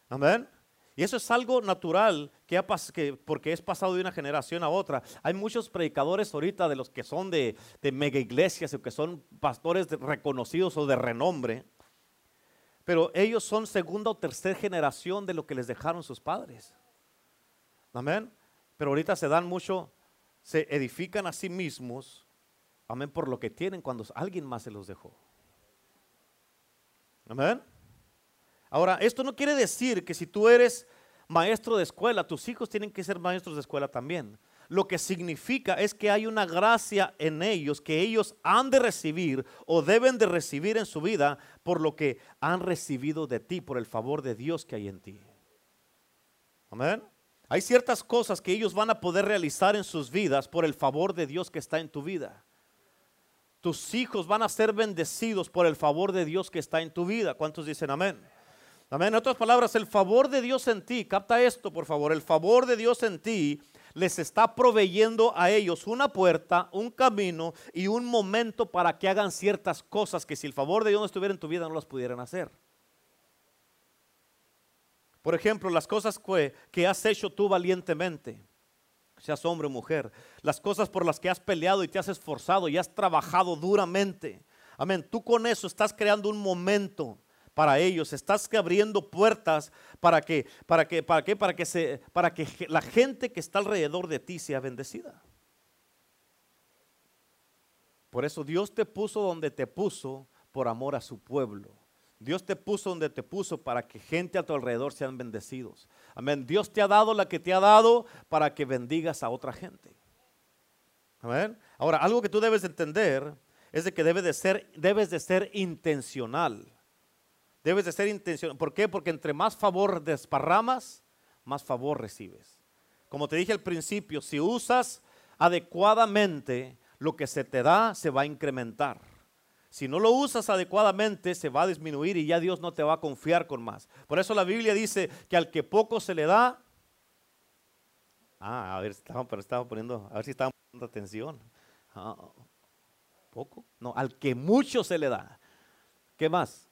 Amén. Y eso es algo natural que, ha que porque es pasado de una generación a otra. Hay muchos predicadores ahorita de los que son de, de mega iglesias o que son pastores reconocidos o de renombre, pero ellos son segunda o tercera generación de lo que les dejaron sus padres. Amén. Pero ahorita se dan mucho se edifican a sí mismos, amén, por lo que tienen cuando alguien más se los dejó. Amén. Ahora, esto no quiere decir que si tú eres maestro de escuela, tus hijos tienen que ser maestros de escuela también. Lo que significa es que hay una gracia en ellos que ellos han de recibir o deben de recibir en su vida por lo que han recibido de ti, por el favor de Dios que hay en ti. Amén. Hay ciertas cosas que ellos van a poder realizar en sus vidas por el favor de Dios que está en tu vida. Tus hijos van a ser bendecidos por el favor de Dios que está en tu vida. ¿Cuántos dicen amén? Amén. En otras palabras, el favor de Dios en ti, capta esto por favor, el favor de Dios en ti les está proveyendo a ellos una puerta, un camino y un momento para que hagan ciertas cosas que si el favor de Dios no estuviera en tu vida no las pudieran hacer. Por ejemplo, las cosas que, has hecho tú valientemente, seas hombre o mujer, las cosas por las que has peleado y te has esforzado y has trabajado duramente. Amén. Tú con eso estás creando un momento para ellos, estás abriendo puertas para que, para que, para que, para que, se, para que la gente que está alrededor de ti sea bendecida. Por eso Dios te puso donde te puso por amor a su pueblo. Dios te puso donde te puso para que gente a tu alrededor sean bendecidos. Amén. Dios te ha dado la que te ha dado para que bendigas a otra gente. Amén. Ahora, algo que tú debes entender es de que debes de ser, debes de ser intencional. Debes de ser intencional. ¿Por qué? Porque entre más favor desparramas, más favor recibes. Como te dije al principio, si usas adecuadamente lo que se te da, se va a incrementar. Si no lo usas adecuadamente, se va a disminuir y ya Dios no te va a confiar con más. Por eso la Biblia dice que al que poco se le da, ah, a ver, estaba, pero estaba poniendo, a ver si estaban poniendo atención. Ah, ¿Poco? No, al que mucho se le da. ¿Qué más?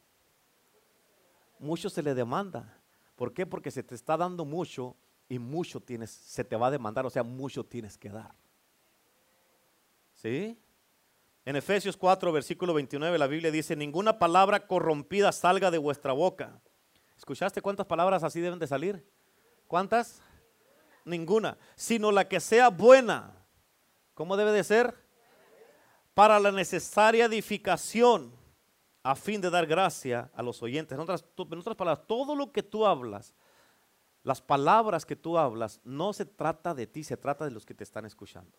Mucho se le demanda. ¿Por qué? Porque se te está dando mucho y mucho tienes, se te va a demandar, o sea, mucho tienes que dar. ¿Sí? En Efesios 4, versículo 29, la Biblia dice, ninguna palabra corrompida salga de vuestra boca. ¿Escuchaste cuántas palabras así deben de salir? ¿Cuántas? Ninguna, sino la que sea buena. ¿Cómo debe de ser? Para la necesaria edificación, a fin de dar gracia a los oyentes. En otras, en otras palabras, todo lo que tú hablas, las palabras que tú hablas, no se trata de ti, se trata de los que te están escuchando.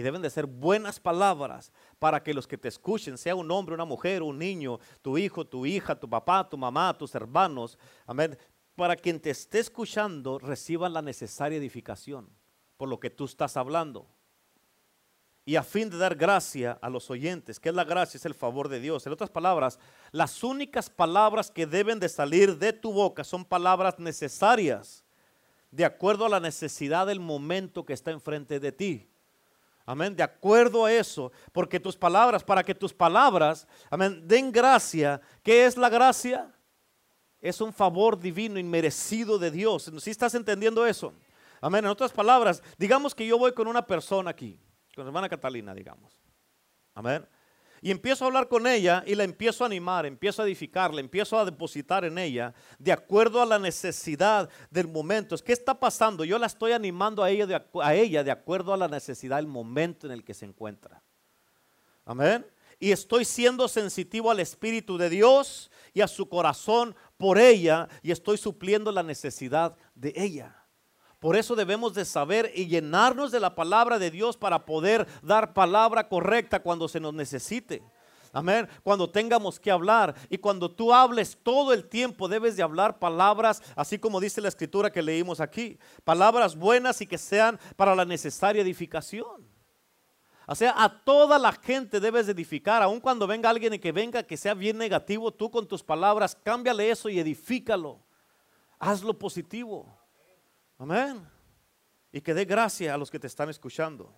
Y deben de ser buenas palabras para que los que te escuchen, sea un hombre, una mujer, un niño, tu hijo, tu hija, tu papá, tu mamá, tus hermanos, amén, para quien te esté escuchando reciban la necesaria edificación por lo que tú estás hablando. Y a fin de dar gracia a los oyentes, que es la gracia, es el favor de Dios. En otras palabras, las únicas palabras que deben de salir de tu boca son palabras necesarias, de acuerdo a la necesidad del momento que está enfrente de ti. Amén, de acuerdo a eso, porque tus palabras, para que tus palabras, amén, den gracia. ¿Qué es la gracia? Es un favor divino, inmerecido de Dios. ¿Sí estás entendiendo eso? Amén, en otras palabras, digamos que yo voy con una persona aquí, con la hermana Catalina, digamos. Amén. Y empiezo a hablar con ella y la empiezo a animar, empiezo a edificar, la empiezo a depositar en ella de acuerdo a la necesidad del momento. ¿Qué está pasando? Yo la estoy animando a ella, de, a ella de acuerdo a la necesidad del momento en el que se encuentra. Amén. Y estoy siendo sensitivo al Espíritu de Dios y a su corazón por ella y estoy supliendo la necesidad de ella. Por eso debemos de saber y llenarnos de la palabra de Dios para poder dar palabra correcta cuando se nos necesite. Amén. Cuando tengamos que hablar y cuando tú hables todo el tiempo debes de hablar palabras, así como dice la escritura que leímos aquí, palabras buenas y que sean para la necesaria edificación. O sea, a toda la gente debes edificar, aun cuando venga alguien y que venga que sea bien negativo, tú con tus palabras, cámbiale eso y edifícalo. Hazlo positivo. Amén. Y que dé gracia a los que te están escuchando.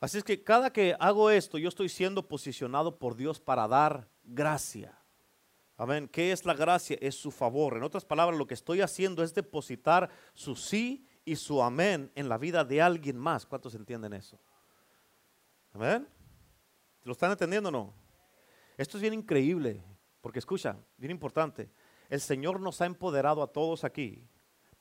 Así es que cada que hago esto, yo estoy siendo posicionado por Dios para dar gracia. Amén. ¿Qué es la gracia? Es su favor. En otras palabras, lo que estoy haciendo es depositar su sí y su amén en la vida de alguien más. ¿Cuántos entienden eso? Amén. ¿Lo están entendiendo o no? Esto es bien increíble, porque escucha, bien importante. El Señor nos ha empoderado a todos aquí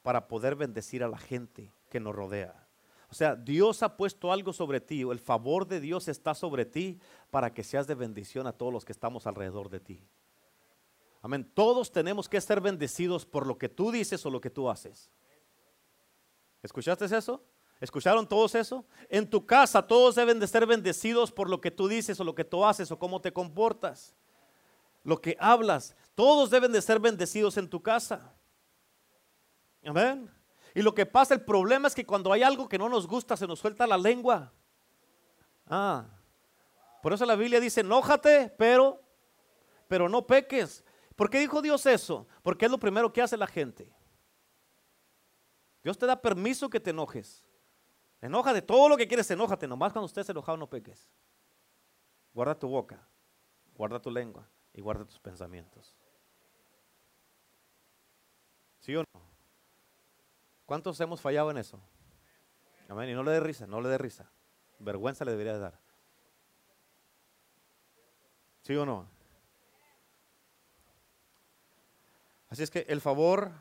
para poder bendecir a la gente que nos rodea. O sea, Dios ha puesto algo sobre ti, el favor de Dios está sobre ti para que seas de bendición a todos los que estamos alrededor de ti. Amén. Todos tenemos que ser bendecidos por lo que tú dices o lo que tú haces. ¿Escuchaste eso? ¿Escucharon todos eso? En tu casa todos deben de ser bendecidos por lo que tú dices o lo que tú haces o cómo te comportas lo que hablas. Todos deben de ser bendecidos en tu casa. Amén. Y lo que pasa, el problema es que cuando hay algo que no nos gusta, se nos suelta la lengua. Ah. Por eso la Biblia dice, enójate, pero, pero no peques. ¿Por qué dijo Dios eso? Porque es lo primero que hace la gente. Dios te da permiso que te enojes. Enójate, todo lo que quieres, enójate. Nomás cuando estés enojado no peques. Guarda tu boca, guarda tu lengua y guarda tus pensamientos. ¿Sí o no? ¿Cuántos hemos fallado en eso? Amén. Y no le dé risa, no le dé risa. Vergüenza le debería dar. ¿Sí o no? Así es que el favor,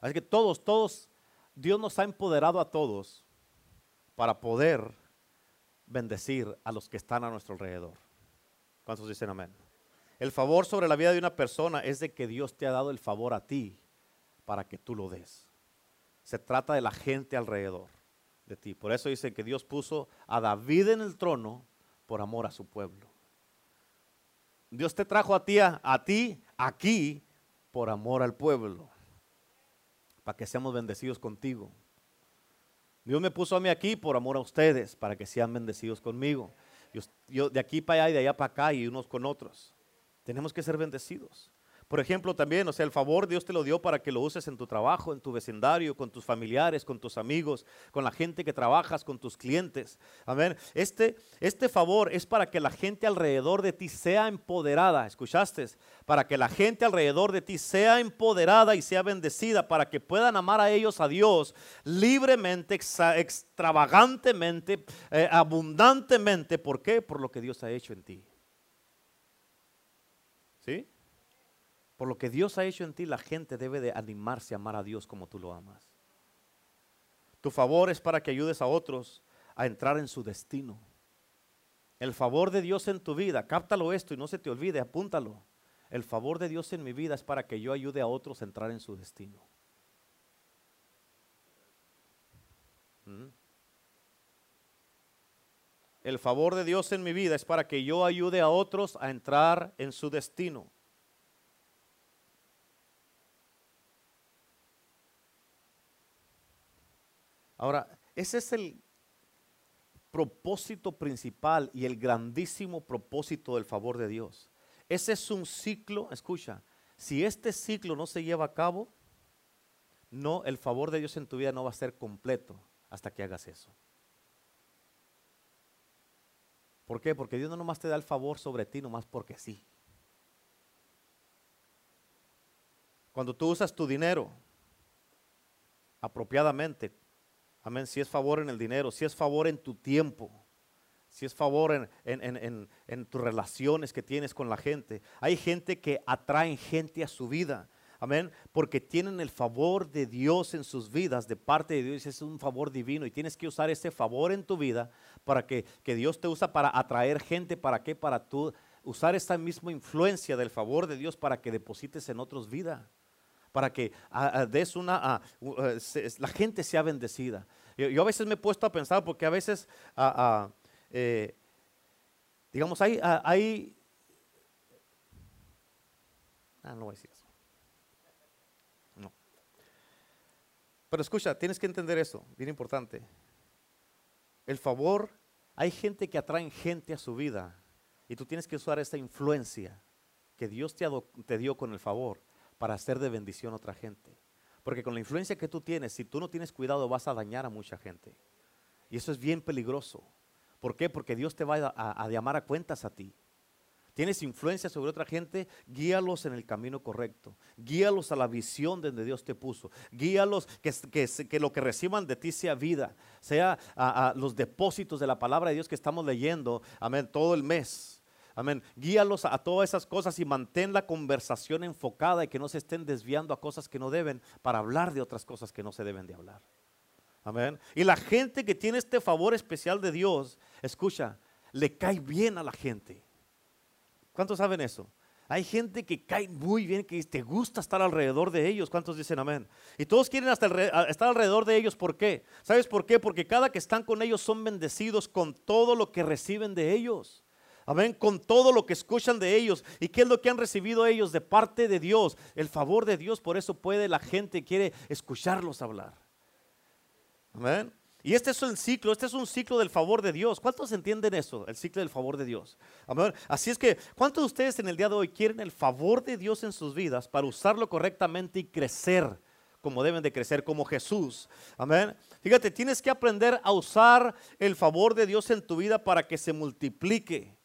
así que todos, todos, Dios nos ha empoderado a todos para poder bendecir a los que están a nuestro alrededor. ¿Cuántos dicen amén? El favor sobre la vida de una persona es de que Dios te ha dado el favor a ti para que tú lo des. Se trata de la gente alrededor de ti. Por eso dice que Dios puso a David en el trono por amor a su pueblo. Dios te trajo a ti, a, ti aquí por amor al pueblo, para que seamos bendecidos contigo. Dios me puso a mí aquí por amor a ustedes, para que sean bendecidos conmigo. Yo, de aquí para allá y de allá para acá y unos con otros. Tenemos que ser bendecidos. Por ejemplo, también, o sea, el favor Dios te lo dio para que lo uses en tu trabajo, en tu vecindario, con tus familiares, con tus amigos, con la gente que trabajas, con tus clientes. Amén. Este, este favor es para que la gente alrededor de ti sea empoderada. ¿Escuchaste? Para que la gente alrededor de ti sea empoderada y sea bendecida, para que puedan amar a ellos, a Dios, libremente, extravagantemente, eh, abundantemente. ¿Por qué? Por lo que Dios ha hecho en ti. ¿Sí? Por lo que Dios ha hecho en ti, la gente debe de animarse a amar a Dios como tú lo amas. Tu favor es para que ayudes a otros a entrar en su destino. El favor de Dios en tu vida, cáptalo esto y no se te olvide, apúntalo. El favor de Dios en mi vida es para que yo ayude a otros a entrar en su destino. ¿Mm? El favor de Dios en mi vida es para que yo ayude a otros a entrar en su destino. Ahora, ese es el propósito principal y el grandísimo propósito del favor de Dios. Ese es un ciclo, escucha, si este ciclo no se lleva a cabo, no, el favor de Dios en tu vida no va a ser completo hasta que hagas eso. ¿Por qué? Porque Dios no nomás te da el favor sobre ti, nomás porque sí. Cuando tú usas tu dinero apropiadamente, Amén. Si es favor en el dinero, si es favor en tu tiempo. si es favor en, en, en, en, tus relaciones que tienes con la gente. Hay gente que atraen gente a su vida. Amén. Porque tienen el favor de Dios en sus vidas, de parte de Dios. Es un favor divino y tienes que usar ese favor en tu vida para que, que Dios te usa para atraer gente. ¿Para qué? Para tú usar esta misma influencia del favor de Dios para que deposites en otros vida. Para que des una, eh, la gente sea bendecida. Yo, a veces me he puesto a pensar porque a veces, eh, digamos, hay, hay ah, no voy a decir Pero escucha, tienes que entender eso, bien importante. El favor, hay gente que atrae gente a su vida y tú tienes que usar esa influencia que Dios te, te dio con el favor para hacer de bendición a otra gente. Porque con la influencia que tú tienes, si tú no tienes cuidado, vas a dañar a mucha gente. Y eso es bien peligroso. ¿Por qué? Porque Dios te va a, a llamar a cuentas a ti tienes influencia sobre otra gente, guíalos en el camino correcto. Guíalos a la visión donde Dios te puso. Guíalos que, lo que reciban de ti sea vida, sea a, los depósitos de la palabra de Dios que estamos leyendo, amén, todo el mes. Amén. Guíalos a todas esas cosas y mantén la conversación enfocada y que no se estén desviando a cosas que no deben para hablar de otras cosas que no se deben de hablar. Amén. Y la gente que tiene este favor especial de Dios, escucha, le cae bien a la gente. ¿Cuántos saben eso? Hay gente que cae muy bien, que te gusta estar alrededor de ellos. ¿Cuántos dicen amén? Y todos quieren estar alrededor de ellos. ¿Por qué? ¿Sabes por qué? Porque cada que están con ellos son bendecidos con todo lo que reciben de ellos. Amén, con todo lo que escuchan de ellos. ¿Y qué es lo que han recibido ellos de parte de Dios? El favor de Dios. Por eso puede la gente, quiere escucharlos hablar. Amén. Y este es el ciclo, este es un ciclo del favor de Dios. ¿Cuántos entienden eso? El ciclo del favor de Dios. Así es que, ¿cuántos de ustedes en el día de hoy quieren el favor de Dios en sus vidas para usarlo correctamente y crecer como deben de crecer, como Jesús? Amén. Fíjate, tienes que aprender a usar el favor de Dios en tu vida para que se multiplique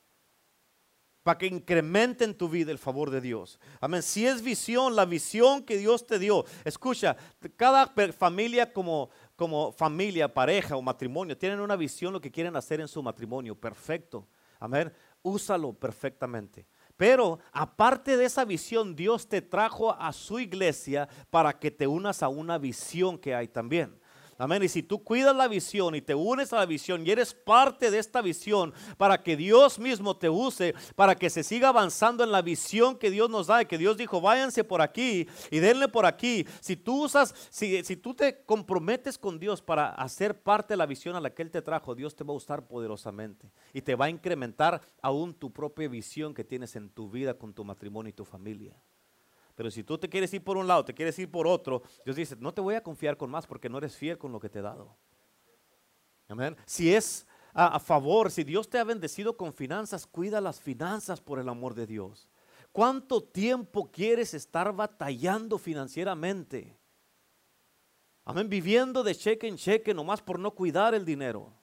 para que incremente en tu vida el favor de Dios. Amén. Si es visión, la visión que Dios te dio. Escucha, cada familia como, como familia, pareja o matrimonio, tienen una visión lo que quieren hacer en su matrimonio. Perfecto. Amén. Úsalo perfectamente. Pero aparte de esa visión, Dios te trajo a su iglesia para que te unas a una visión que hay también. Amén. Y si tú cuidas la visión y te unes a la visión y eres parte de esta visión para que Dios mismo te use, para que se siga avanzando en la visión que Dios nos da y que Dios dijo, váyanse por aquí y denle por aquí. Si tú usas, si, si tú te comprometes con Dios para hacer parte de la visión a la que Él te trajo, Dios te va a usar poderosamente y te va a incrementar aún tu propia visión que tienes en tu vida con tu matrimonio y tu familia. Pero si tú te quieres ir por un lado, te quieres ir por otro, Dios dice, no te voy a confiar con más porque no eres fiel con lo que te he dado. Amén. Si es a, favor, si Dios te ha bendecido con finanzas, cuida las finanzas por el amor de Dios. ¿Cuánto tiempo quieres estar batallando financieramente? Amén, viviendo de cheque en cheque nomás por no cuidar el dinero.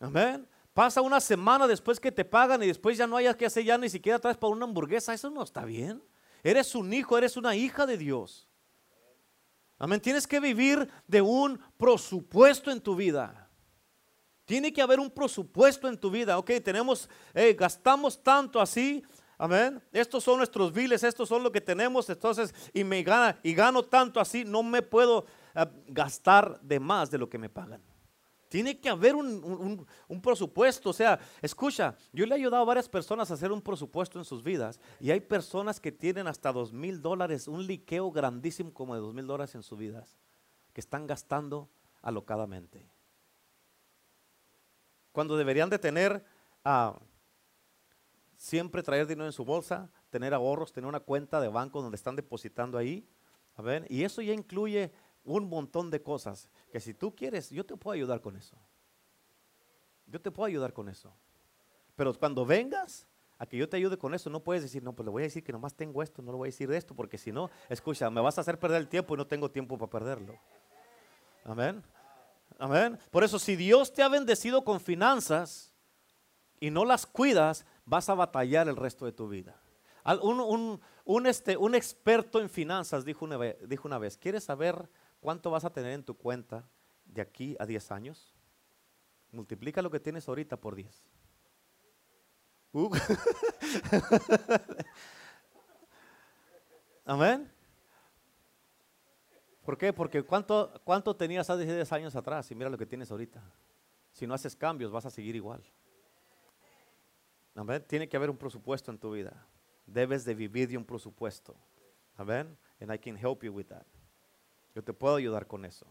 Amén. Pasa una semana después que te pagan y después ya no hayas que hacer ya ni siquiera traes para una hamburguesa. Eso no está bien. Eres un hijo, eres una hija de Dios. Amén. Tienes que vivir de un presupuesto en tu vida. Tiene que haber un presupuesto en tu vida. Ok, tenemos, gastamos tanto así. Amén. Estos son nuestros biles, estos son lo que tenemos. Entonces, y me gana, y gano tanto así, no me puedo eh, gastar de más de lo que me pagan. Tiene que haber un, presupuesto. O sea, escucha, yo le he ayudado a varias personas a hacer un presupuesto en sus vidas y hay personas que tienen hasta dos mil dólares, un liqueo grandísimo como de dos mil dólares en sus vidas, que están gastando alocadamente. Cuando deberían de tener, ah, siempre traer dinero en su bolsa, tener ahorros, tener una cuenta de banco donde están depositando ahí. A ver, y eso ya incluye un montón de cosas que si tú quieres, yo te puedo ayudar con eso. Yo te puedo ayudar con eso. Pero cuando vengas a que yo te ayude con eso, no puedes decir, no, pues le voy a decir que nomás tengo esto, no le voy a decir de esto, porque si no, escucha, me vas a hacer perder el tiempo y no tengo tiempo para perderlo. Amén. Amén. Por eso, si Dios te ha bendecido con finanzas y no las cuidas, vas a batallar el resto de tu vida. Un, un, este, un experto en finanzas dijo una, dijo una vez, ¿quieres saber ¿Cuánto vas a tener en tu cuenta de aquí a 10 años? Multiplica lo que tienes ahorita por 10. Uh. Amén. ¿Por qué? Porque ¿cuánto, ¿cuánto tenías hace 10 años atrás? Y mira lo que tienes ahorita. Si no haces cambios, vas a seguir igual. Amén. Tiene que haber un presupuesto en tu vida. Debes de vivir de un presupuesto. Amén. And I can help you with that. Yo te puedo ayudar con eso.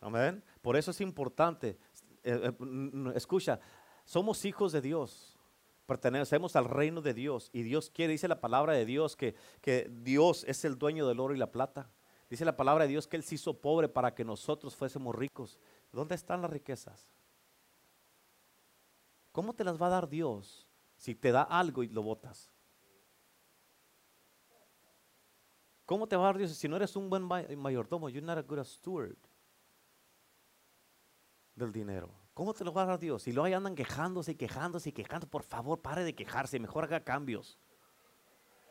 Amén. Por eso es importante. Eh, eh, escucha, somos hijos de Dios. Pertenecemos al reino de Dios. Y Dios quiere, dice la palabra de Dios, que, que Dios es el dueño del oro y la plata. Dice la palabra de Dios que Él se hizo pobre para que nosotros fuésemos ricos. ¿Dónde están las riquezas? ¿Cómo te las va a dar Dios si te da algo y lo botas? ¿Cómo te va a dar Dios si no eres un buen mayordomo? You're not a good steward del dinero. ¿Cómo te lo va a dar Dios? Si lo hay andan quejándose y quejándose y quejando, por favor, pare de quejarse, mejor haga cambios.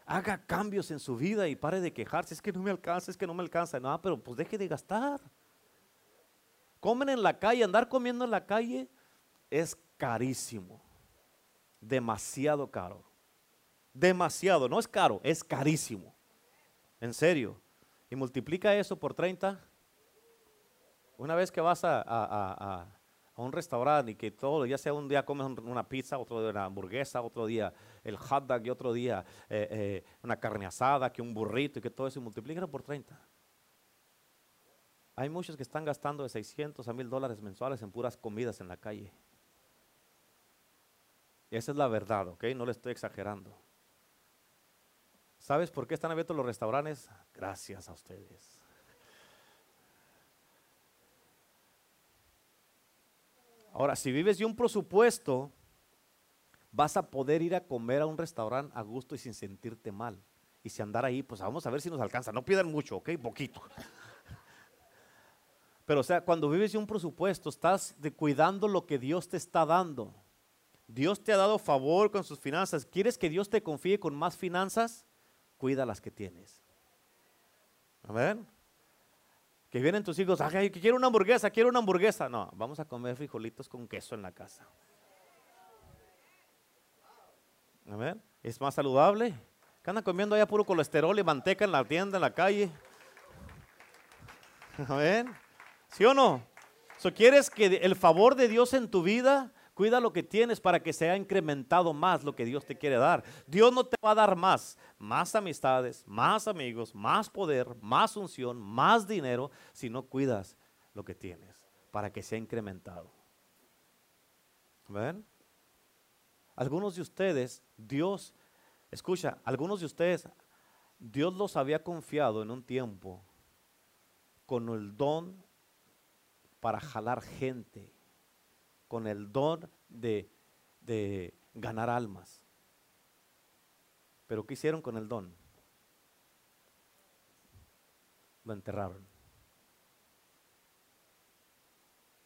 Haga cambios en su vida y pare de quejarse. Es que no me alcanza, es que no me alcanza. No, pero pues deje de gastar. Comen en la calle, andar comiendo en la calle es carísimo. Demasiado caro. Demasiado, no es caro, es carísimo. En serio. Y multiplica eso por 30. Una vez que vas a, un restaurante y que todo, ya sea un día comes una pizza, otro día una hamburguesa, otro día el hot dog y otro día eh, eh, una carne asada, que un burrito y que todo eso, y por 30. Hay muchos que están gastando de 600 a 1000 dólares mensuales en puras comidas en la calle. esa es la verdad, ¿ok? No le estoy exagerando. ¿Sabes por qué están abiertos los restaurantes? Gracias a ustedes. Ahora, si vives de un presupuesto, vas a poder ir a comer a un restaurante a gusto y sin sentirte mal. Y si andar ahí, pues vamos a ver si nos alcanza. No pidan mucho, ¿ok? Poquito. Pero o sea, cuando vives de un presupuesto, estás de cuidando lo que Dios te está dando. Dios te ha dado favor con sus finanzas. ¿Quieres que Dios te confíe con más finanzas? Cuida las que tienes. Amén. Que vienen tus hijos, ay, quiero una hamburguesa, quiero una hamburguesa. No, vamos a comer frijolitos con queso en la casa. Amén. Es más saludable. Que andan comiendo allá puro colesterol y manteca en la tienda, en la calle. Amén. ¿Sí o no? So, ¿Quieres que el favor de Dios en tu vida Cuida lo que tienes para que sea incrementado más lo que Dios te quiere dar. Dios no te va a dar más, más amistades, más amigos, más poder, más unción, más dinero, si no cuidas lo que tienes para que sea incrementado. ¿Ven? Algunos de ustedes, Dios, escucha, algunos de ustedes, Dios los había confiado en un tiempo con el don para jalar gente con el don de, ganar almas. Pero ¿qué hicieron con el don? Lo enterraron.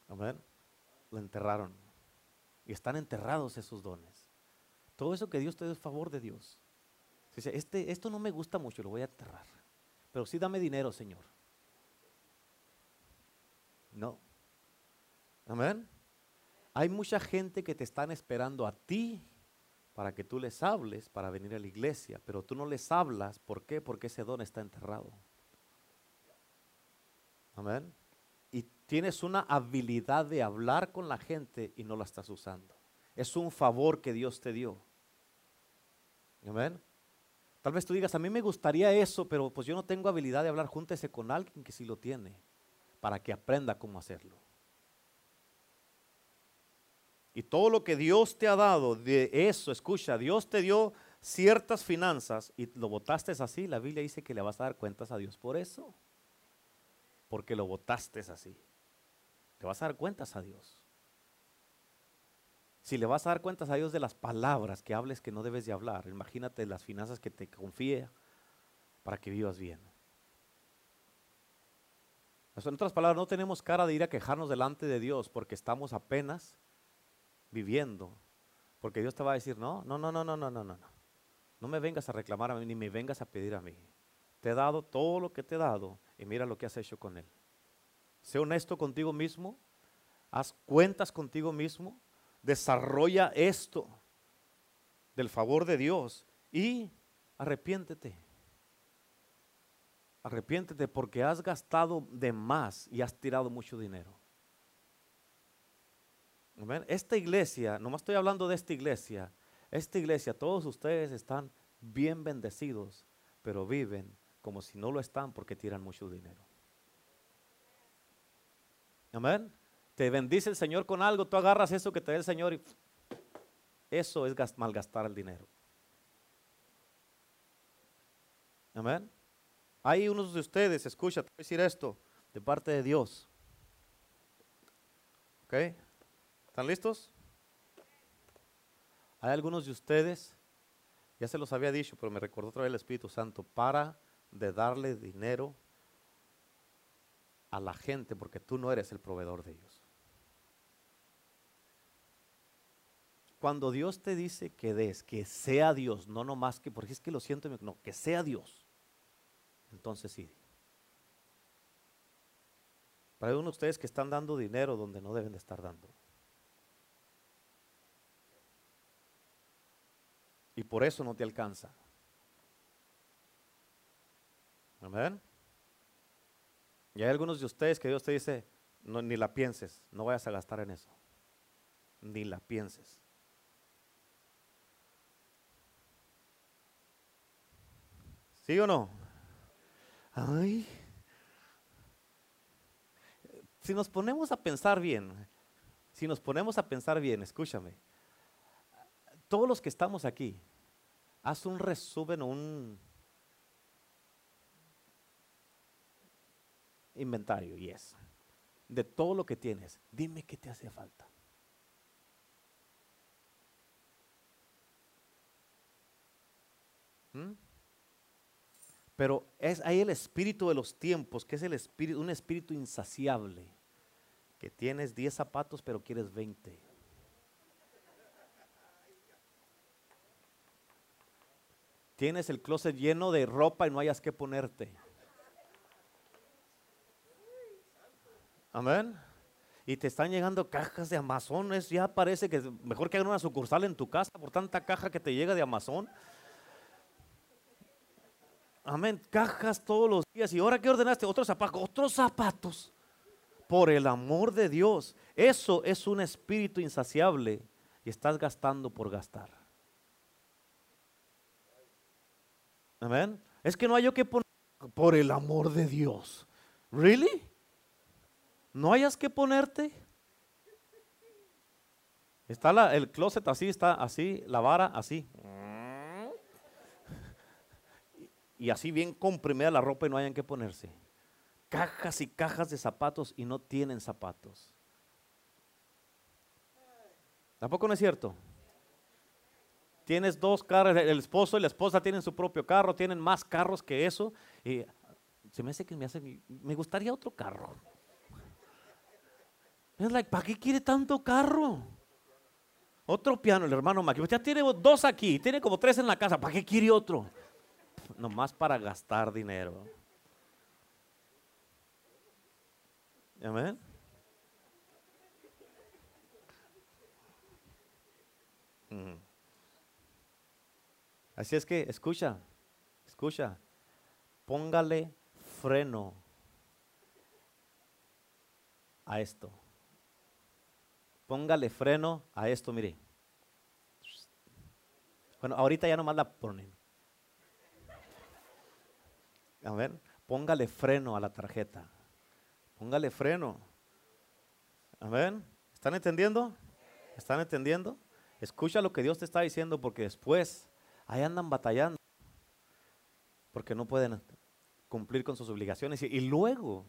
Amén. Lo enterraron. Y están enterrados esos dones. Todo eso que Dios te dé es favor de Dios. Dice, este, esto no me gusta mucho, lo voy a enterrar. Pero sí dame dinero, Señor. No. Amén. Hay mucha gente que te están esperando a ti para que tú les hables para venir a la iglesia, pero tú no les hablas. ¿Por qué? Porque ese don está enterrado. Amén. Y tienes una habilidad de hablar con la gente y no la estás usando. Es un favor que Dios te dio. Amén. Tal vez tú digas, a mí me gustaría eso, pero pues yo no tengo habilidad de hablar. Júntese con alguien que sí lo tiene, para que aprenda cómo hacerlo. Y todo lo que Dios te ha dado de eso, escucha, Dios te dio ciertas finanzas y lo votaste así, la Biblia dice que le vas a dar cuentas a Dios por eso. Porque lo votaste así. Le vas a dar cuentas a Dios. Si le vas a dar cuentas a Dios de las palabras que hables que no debes de hablar, imagínate las finanzas que te confía para que vivas bien. En otras palabras, no tenemos cara de ir a quejarnos delante de Dios porque estamos apenas viviendo. Porque Dios te va a decir, no, no, no, no, no, no, no, no. No me vengas a reclamar a mí ni me vengas a pedir a mí. Te he dado todo lo que te he dado y mira lo que has hecho con él. Sé honesto contigo mismo. haz cuentas contigo mismo, desarrolla esto del favor de Dios y arrepiéntete. Arrepiéntete porque has gastado de más y has tirado mucho dinero. Esta iglesia, nomás estoy hablando de esta iglesia, esta iglesia, todos ustedes están bien bendecidos, pero viven como si no lo están porque tiran mucho dinero. Amén. Te bendice el Señor con algo, tú agarras eso que te da el Señor y eso es malgastar el dinero. Amén. Hay unos de ustedes, escucha, te voy a decir esto, de parte de Dios. ¿Ok? ¿Están listos? Hay algunos de ustedes, ya se los había dicho, pero me recordó otra vez el Espíritu Santo, para de darle dinero a la gente porque tú no eres el proveedor de ellos. Cuando Dios te dice que des, que sea Dios, no nomás que, porque es que lo siento, no, que sea Dios, entonces sí. Para uno de ustedes que están dando dinero donde no deben de estar dando. Y por eso no te alcanza. Amén. Y hay algunos de ustedes que Dios te dice, no, ni la pienses, no vayas a gastar en eso. Ni la pienses. ¿Sí o no? Ay. Si nos ponemos a pensar bien, si nos ponemos a pensar bien, escúchame, todos los que estamos aquí, haz un resumen, un inventario, y es de todo lo que tienes, dime qué te hace falta. ¿Mm? Pero es ahí el espíritu de los tiempos, que es el espíritu, un espíritu insaciable, que tienes 10 zapatos pero quieres 20. Tienes el closet lleno de ropa y no hayas que ponerte. Amén. Y te están llegando cajas de Amazon. ya parece que mejor que hagan una sucursal en tu casa por tanta caja que te llega de Amazon. Amén. Cajas todos los días. ¿Y ahora qué ordenaste? Otros zapatos. Otros zapatos. Por el amor de Dios. Eso es un espíritu insaciable. Y estás gastando por gastar. Amén. Es que no hay yo que poner. Por el amor de Dios. ¿Really? ¿No hayas que ponerte? Está el closet así, está así, la vara así. Y así bien comprimida la ropa y no hayan que ponerse. Cajas y cajas de zapatos y no tienen zapatos. ¿Tampoco no es cierto? Tienes dos carros, el esposo y la esposa tienen su propio carro, tienen más carros que eso. Y se me hace que me hace, me gustaría otro carro. Es like, ¿para qué quiere tanto carro? Otro piano, el hermano Maki. Ya tiene dos aquí, tiene como tres en la casa. ¿Para qué quiere otro? Nomás para gastar dinero. Amén. Así es que, escucha, escucha, póngale freno a esto. Póngale freno a esto, mire. Bueno, ahorita ya nomás la ponen. A ver, póngale freno a la tarjeta. Póngale freno. A ver, ¿están entendiendo? ¿Están entendiendo? Escucha lo que Dios te está diciendo porque después ahí andan batallando. Porque no pueden cumplir con sus obligaciones. Y, y luego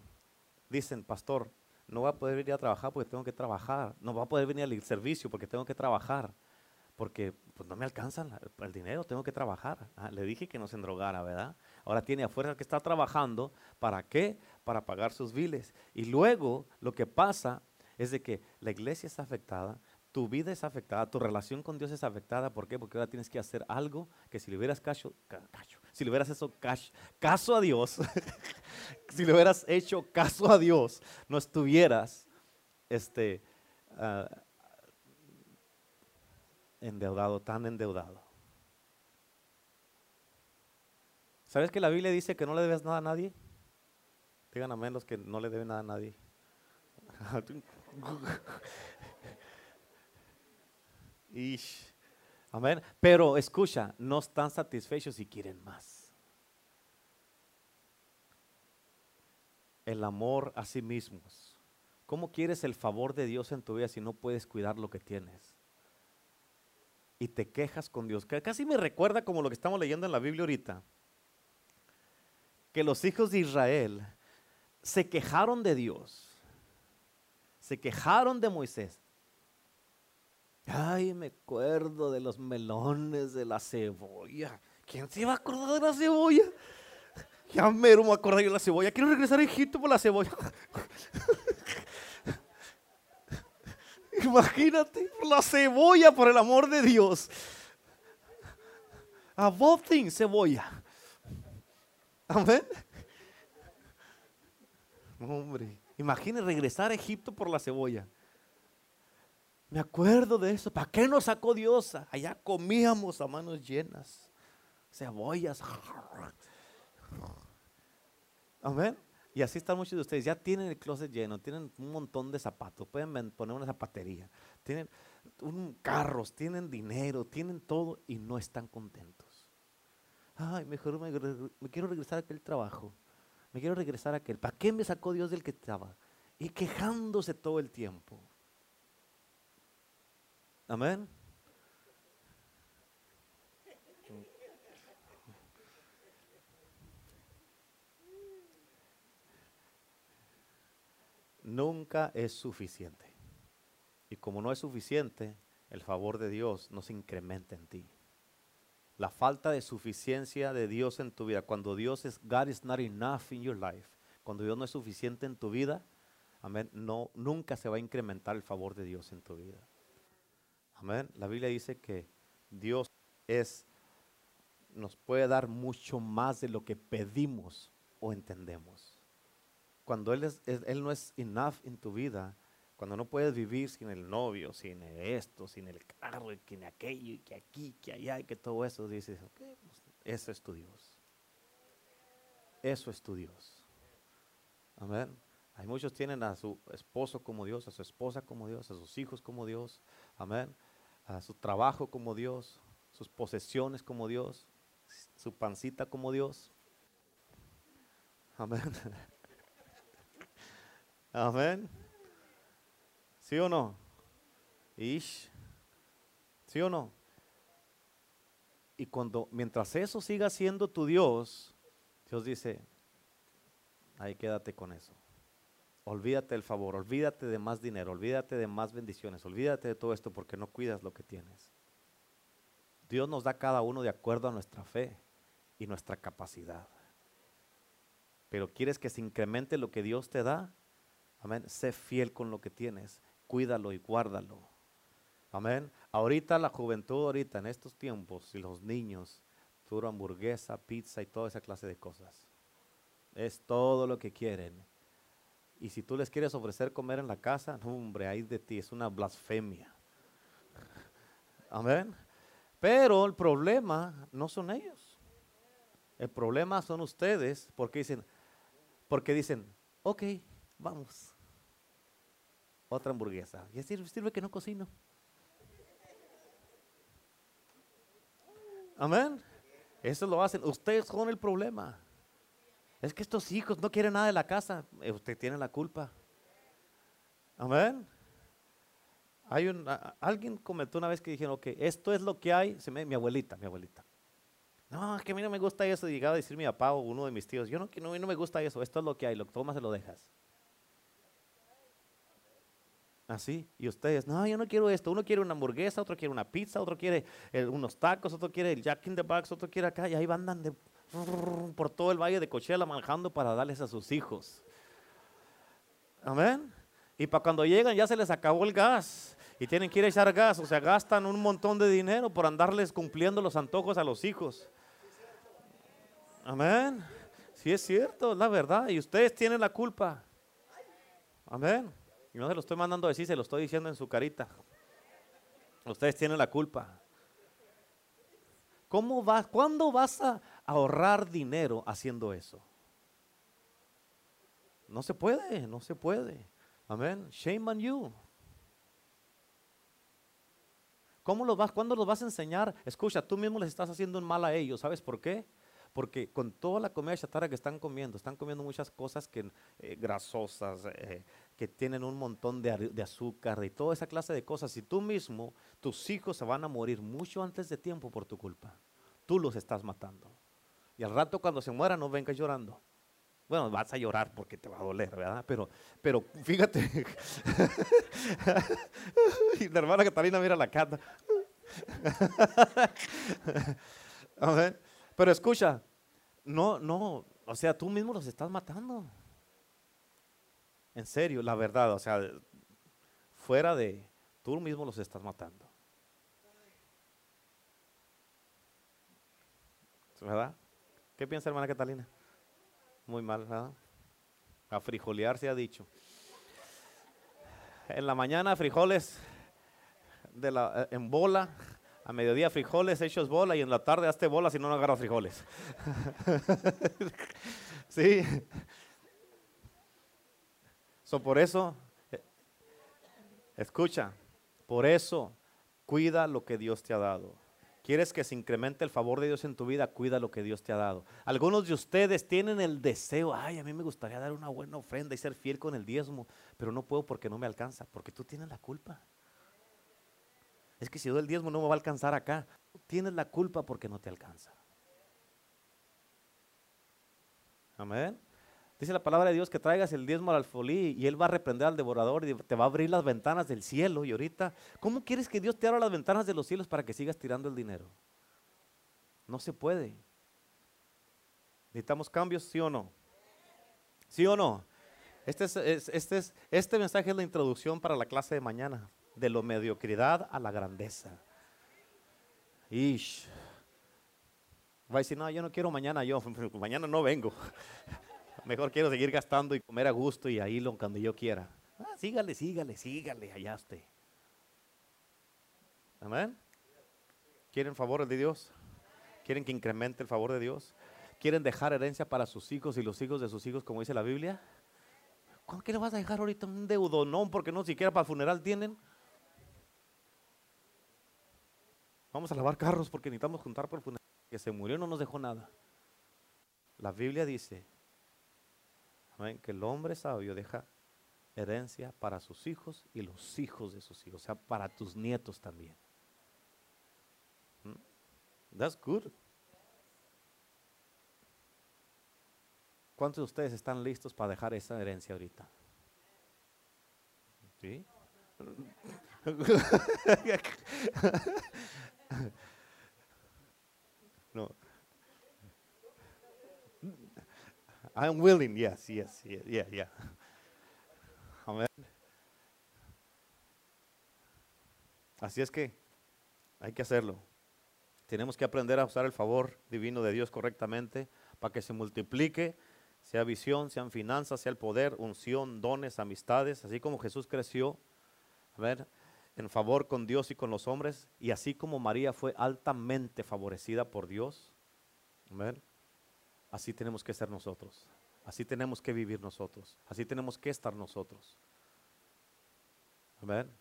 dicen, pastor, no va a poder venir a trabajar porque tengo que trabajar, no va a poder venir al servicio porque tengo que trabajar, porque pues, no me alcanza el, dinero, tengo que trabajar. Ah, le dije que no se endrogara, ¿verdad? Ahora tiene a fuerza que estar trabajando, ¿para qué? Para pagar sus biles. Y luego lo que pasa es de que la iglesia está afectada, tu vida es afectada, tu relación con Dios es afectada. ¿Por qué? Porque ahora tienes que hacer algo que si le hubieras cacho, si le hubieras hecho caso a Dios, si le hubieras hecho caso a Dios, no estuvieras este, ah, endeudado, tan endeudado. ¿Sabes que la Biblia dice que no le debes nada a nadie? Digan a menos que no le debe nada a nadie. Pero escucha, no están satisfechos y quieren más. El amor a sí mismos. ¿Cómo quieres el favor de Dios en tu vida si no puedes cuidar lo que tienes? Y te quejas con Dios. Casi me recuerda como lo que estamos leyendo en la Biblia ahorita. Que los hijos de Israel se quejaron de Dios. Se quejaron de Moisés. Ay, me acuerdo de los melones, de la cebolla. ¿Quién se iba a acordar de la cebolla? Ya mero me acordé yo de la cebolla. Quiero regresar a Egipto por la cebolla. Imagínate, la cebolla, por el amor de Dios. Above things, cebolla. Amén. Hombre, imagínate regresar a Egipto por la cebolla. Me acuerdo de eso. ¿Para qué nos sacó Dios? Allá comíamos a manos llenas. Cebollas. Amén. Y así están muchos de ustedes. Ya tienen el closet lleno, tienen un montón de zapatos, pueden poner una zapatería, tienen un, carros, tienen dinero, tienen todo y no están contentos. Ay, mejor me, me quiero regresar a aquel trabajo. Me quiero regresar a aquel. ¿Para qué me sacó Dios del que estaba? Y quejándose todo el tiempo. Amén. Nunca es suficiente. Y como no es suficiente, el favor de Dios no se incrementa en ti. La falta de suficiencia de Dios en tu vida, cuando Dios es, God is not enough in your life, cuando Dios no es suficiente en tu vida, amén, no, nunca se va a incrementar el favor de Dios en tu vida. Amén. La Biblia dice que Dios es, nos puede dar mucho más de lo que pedimos o entendemos. Cuando Él, es, él no es enough en tu vida, cuando no puedes vivir sin el novio, sin esto, sin el carro, sin aquello, que aquí, que allá, y que todo eso, dices, ok, pues, eso es tu Dios. Eso es tu Dios. Amén. Hay muchos tienen a su esposo como Dios, a su esposa como Dios, a sus hijos como Dios. Amén a su trabajo como Dios, sus posesiones como Dios, su pancita como Dios. Amén. Amén. ¿Sí o no? Ish. ¿Sí o no? Y cuando, mientras eso siga siendo tu Dios, Dios dice, ahí quédate con eso. Olvídate del favor, olvídate de más dinero, olvídate de más bendiciones, olvídate de todo esto porque no cuidas lo que tienes. Dios nos da cada uno de acuerdo a nuestra fe y nuestra capacidad. Pero quieres que se incremente lo que Dios te da, amén, sé fiel con lo que tienes, cuídalo y guárdalo. Amén. Ahorita la juventud, ahorita en estos tiempos, y los niños, puro hamburguesa, pizza y toda esa clase de cosas. Es todo lo que quieren y si tú les quieres ofrecer comer en la casa, no, hombre, ahí de ti, es una blasfemia. Amén. Pero el problema no son ellos. El problema son ustedes porque dicen, porque dicen, ok, vamos. Otra hamburguesa. Y sirve, sirve que no cocino. Amén. Eso lo hacen. Ustedes son el problema. Es que estos hijos no quieren nada de la casa. Eh, usted tiene la culpa. Amén. Hay un, alguien comentó una vez que dijeron, ok, esto es lo que hay. Mi abuelita, mi abuelita. No, es que a mí no me gusta eso. Llegaba a decir mi papá o uno de mis tíos, yo no, no, no me gusta eso. Esto es lo que hay. Lo tomas, se lo dejas. Así. Y ustedes, no, yo no quiero esto. Uno quiere una hamburguesa, otro quiere una pizza, otro quiere eh, unos tacos, otro quiere el Jack in the Box, otro quiere acá. Y ahí van de por todo el valle de Cochela manejando para darles a sus hijos. Amén. Y para cuando llegan ya se les acabó el gas y tienen que ir a echar gas, o sea, gastan un montón de dinero por andarles cumpliendo los antojos a los hijos. Amén. Si es cierto, es la verdad. Y ustedes tienen la culpa. Amén. Y no se lo estoy mandando a decir, se lo estoy diciendo en su carita. Ustedes tienen la culpa. ¿Cómo vas, ¿Cuándo vas a ahorrar dinero haciendo eso? No se puede, no se puede. Amén. Shame on you. ¿Cómo los vas? ¿Cuándo los vas a enseñar? Escucha, tú mismo les estás haciendo un mal a ellos. ¿Sabes por qué? Porque con toda la comida chatarra que están comiendo, están comiendo muchas cosas que, eh, grasosas, eh, que tienen un montón de, de, azúcar y toda esa clase de cosas. Y tú mismo, tus hijos se van a morir mucho antes de tiempo por tu culpa. Tú los estás matando. Y al rato cuando se mueran no vengas llorando. Bueno, vas a llorar porque te va a doler, ¿verdad? Pero, pero fíjate. y la hermana Catalina mira la cata. Pero escucha, no, no, o sea, tú mismo los estás matando. En serio, la verdad, o sea, fuera de, tú mismo los estás matando. ¿Verdad? ¿Qué piensa hermana Catalina? Muy mal, ¿verdad? A frijolear se ha dicho. En la mañana frijoles eh, en bola, a mediodía frijoles hechos bola y en la tarde hazte bola si no no agarras frijoles. sí. So, por eso, eh, escucha, por eso cuida lo que Dios te ha dado. ¿Quieres que se incremente el favor de Dios en tu vida? Cuida lo que Dios te ha dado. Algunos de ustedes tienen el deseo, ay, a mí me gustaría dar una buena ofrenda y ser fiel con el diezmo, pero no puedo porque no me alcanza, porque tú tienes la culpa. Es que si doy el diezmo no me va a alcanzar acá. Tienes la culpa porque no te alcanza. Amén. Dice la palabra de Dios que traigas el diezmo al alfolí y él va a reprender al devorador y te va a abrir las ventanas del cielo. Y ahorita, ¿cómo quieres que Dios te abra las ventanas de los cielos para que sigas tirando el dinero? No se puede. ¿Necesitamos cambios, sí o no? ¿Sí o no? Este, es, este, es, este mensaje es la introducción para la clase de mañana, de la mediocridad a la grandeza. Va a decir, no, yo no quiero mañana, yo mañana no vengo. Mejor quiero seguir gastando y comer a gusto y ahí lo cuando yo quiera. Ah, sígale, sígale, sígale, allá usted. Amén. ¿Quieren favores de Dios? ¿Quieren que incremente el favor de Dios? ¿Quieren dejar herencia para sus hijos y los hijos de sus hijos, como dice la Biblia? ¿Cómo que le vas a dejar ahorita un deudonón porque no siquiera para el funeral tienen? Vamos a lavar carros porque necesitamos juntar por el funeral. Que se murió no nos dejó nada. La Biblia dice que el hombre sabio deja herencia para sus hijos y los hijos de sus hijos, o sea, para tus nietos también. ¿Mm? That's good. ¿Cuántos de ustedes están listos para dejar esa herencia ahorita? ¿Sí? no. I'm willing, yes, yes, yeah, yeah. Amén. Así es que hay que hacerlo. Tenemos que aprender a usar el favor divino de Dios correctamente para que se multiplique, sea visión, sean finanzas, sea el poder, unción, dones, amistades, así como Jesús creció, a ver, en favor con Dios y con los hombres, y así como María fue altamente favorecida por Dios, ver. Así tenemos que ser nosotros. Así tenemos que vivir nosotros. Así tenemos que estar nosotros. Amén.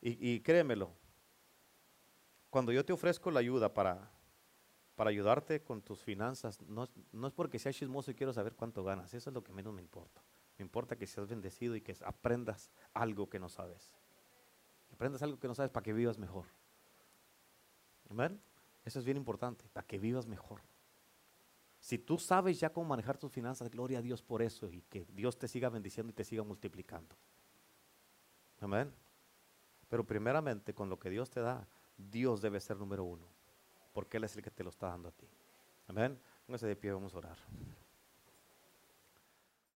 Y, y, créemelo, cuando yo te ofrezco la ayuda para, para ayudarte con tus finanzas, no, no, es porque sea chismoso y quiero saber cuánto ganas, eso es lo que menos me importa. Me importa que seas bendecido y que aprendas algo que no sabes. Aprendas algo que no sabes para que vivas mejor. Amén. Eso es bien importante, para que vivas mejor. Si tú sabes ya cómo manejar tus finanzas, gloria a Dios por eso y que Dios te siga bendiciendo y te siga multiplicando. Amén. Pero primeramente con lo que Dios te da, Dios debe ser número uno, porque Él es el que te lo está dando a ti. Amén. Póngase de pie, vamos a orar.